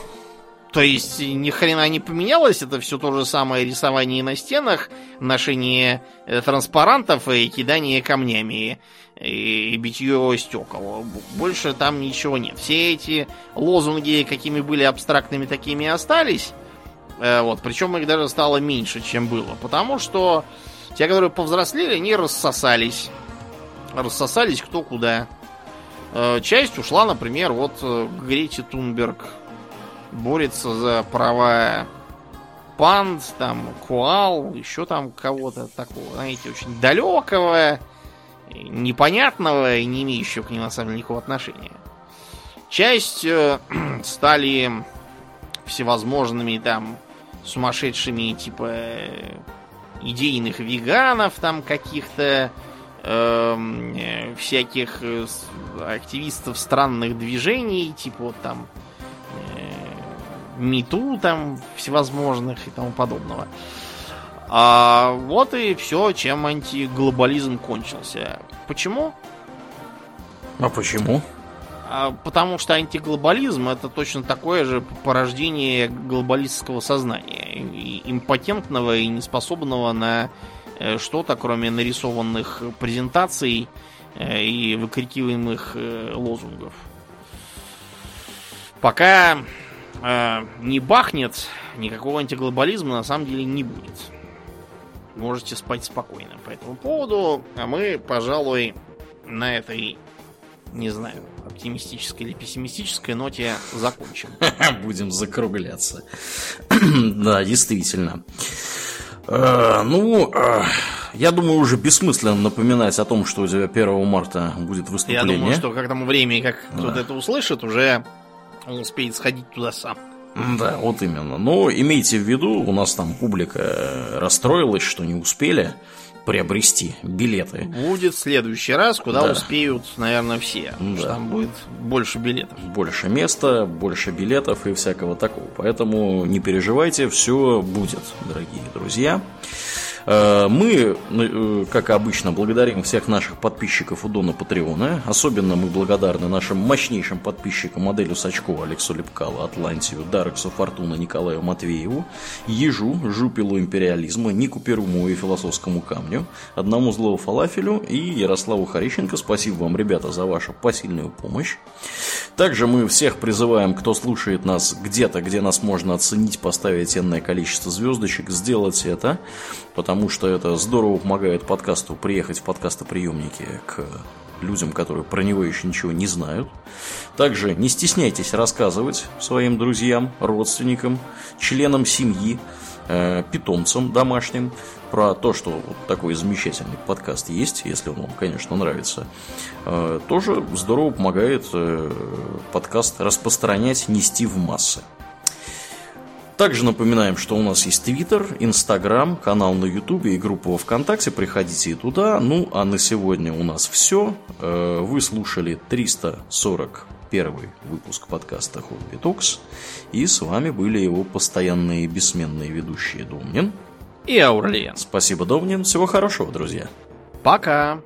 То есть ни хрена не поменялось, это все то же самое рисование на стенах, ношение э, транспарантов и кидание камнями и битье стекол. Больше там ничего нет. Все эти лозунги, какими были абстрактными, такими и остались. Э, вот, причем их даже стало меньше, чем было. Потому что те, которые повзрослели, не рассосались. Рассосались кто куда. Э, часть ушла, например, вот к Грете Тунберг борется за права панд, там, куал, еще там кого-то такого, знаете, очень далекого, непонятного и не имеющего к ним на самом деле никакого отношения. Часть э, стали всевозможными там сумасшедшими типа идейных веганов там каких-то эм, э, всяких активистов странных движений, типа вот там Миту там всевозможных и тому подобного. А вот и все, чем антиглобализм кончился. Почему? А почему? А, потому что антиглобализм это точно такое же порождение глобалистского сознания. И импотентного и неспособного на э, что-то, кроме нарисованных презентаций э, и выкрикиваемых э, лозунгов. Пока не бахнет, никакого антиглобализма на самом деле не будет. Можете спать спокойно по этому поводу. А мы, пожалуй, на этой, не знаю, оптимистической или пессимистической ноте закончим. Будем закругляться. да, действительно. Э, ну, э, я думаю, уже бессмысленно напоминать о том, что у тебя 1 марта будет выступление. Я думаю, что к тому времени, как да. кто-то это услышит, уже он успеет сходить туда сам. Да, вот именно. Но имейте в виду, у нас там публика расстроилась, что не успели приобрести билеты. Будет в следующий раз, куда да. успеют, наверное, все. Да. Там будет больше билетов. Больше места, больше билетов и всякого такого. Поэтому не переживайте, все будет, дорогие друзья. Э, мы, ну, э, как обычно, благодарим всех наших подписчиков у Дона Патреона. Особенно мы благодарны нашим мощнейшим подписчикам моделю Сачкова Алексу Лепкалу, Атлантию, Дарексу Фортуна Николаю Матвееву, Ежу, Жупилу Империализма, Нику Перуму и Философскому камню, Одному злому Фалафелю и Ярославу Харищенко. Спасибо вам, ребята, за вашу посильную помощь. Также мы всех призываем, кто слушает нас где-то, где нас можно оценить, поставить энное количество звездочек, сделать это, потому что это здорово помогает подкасту приехать в подкастоприемники к людям, которые про него еще ничего не знают. Также не стесняйтесь рассказывать своим друзьям, родственникам, членам семьи, э, питомцам домашним про то, что вот такой замечательный подкаст есть, если он вам, конечно, нравится, э, тоже здорово помогает э, подкаст распространять, нести в массы. Также напоминаем, что у нас есть Твиттер, Инстаграм, канал на Ютубе и группа Вконтакте. Приходите и туда. Ну, а на сегодня у нас все. Э, вы слушали 341 выпуск подкаста Хобби Токс. И с вами были его постоянные бессменные ведущие Домнин и Аурлиен. Спасибо, Домнин. Всего хорошего, друзья. Пока.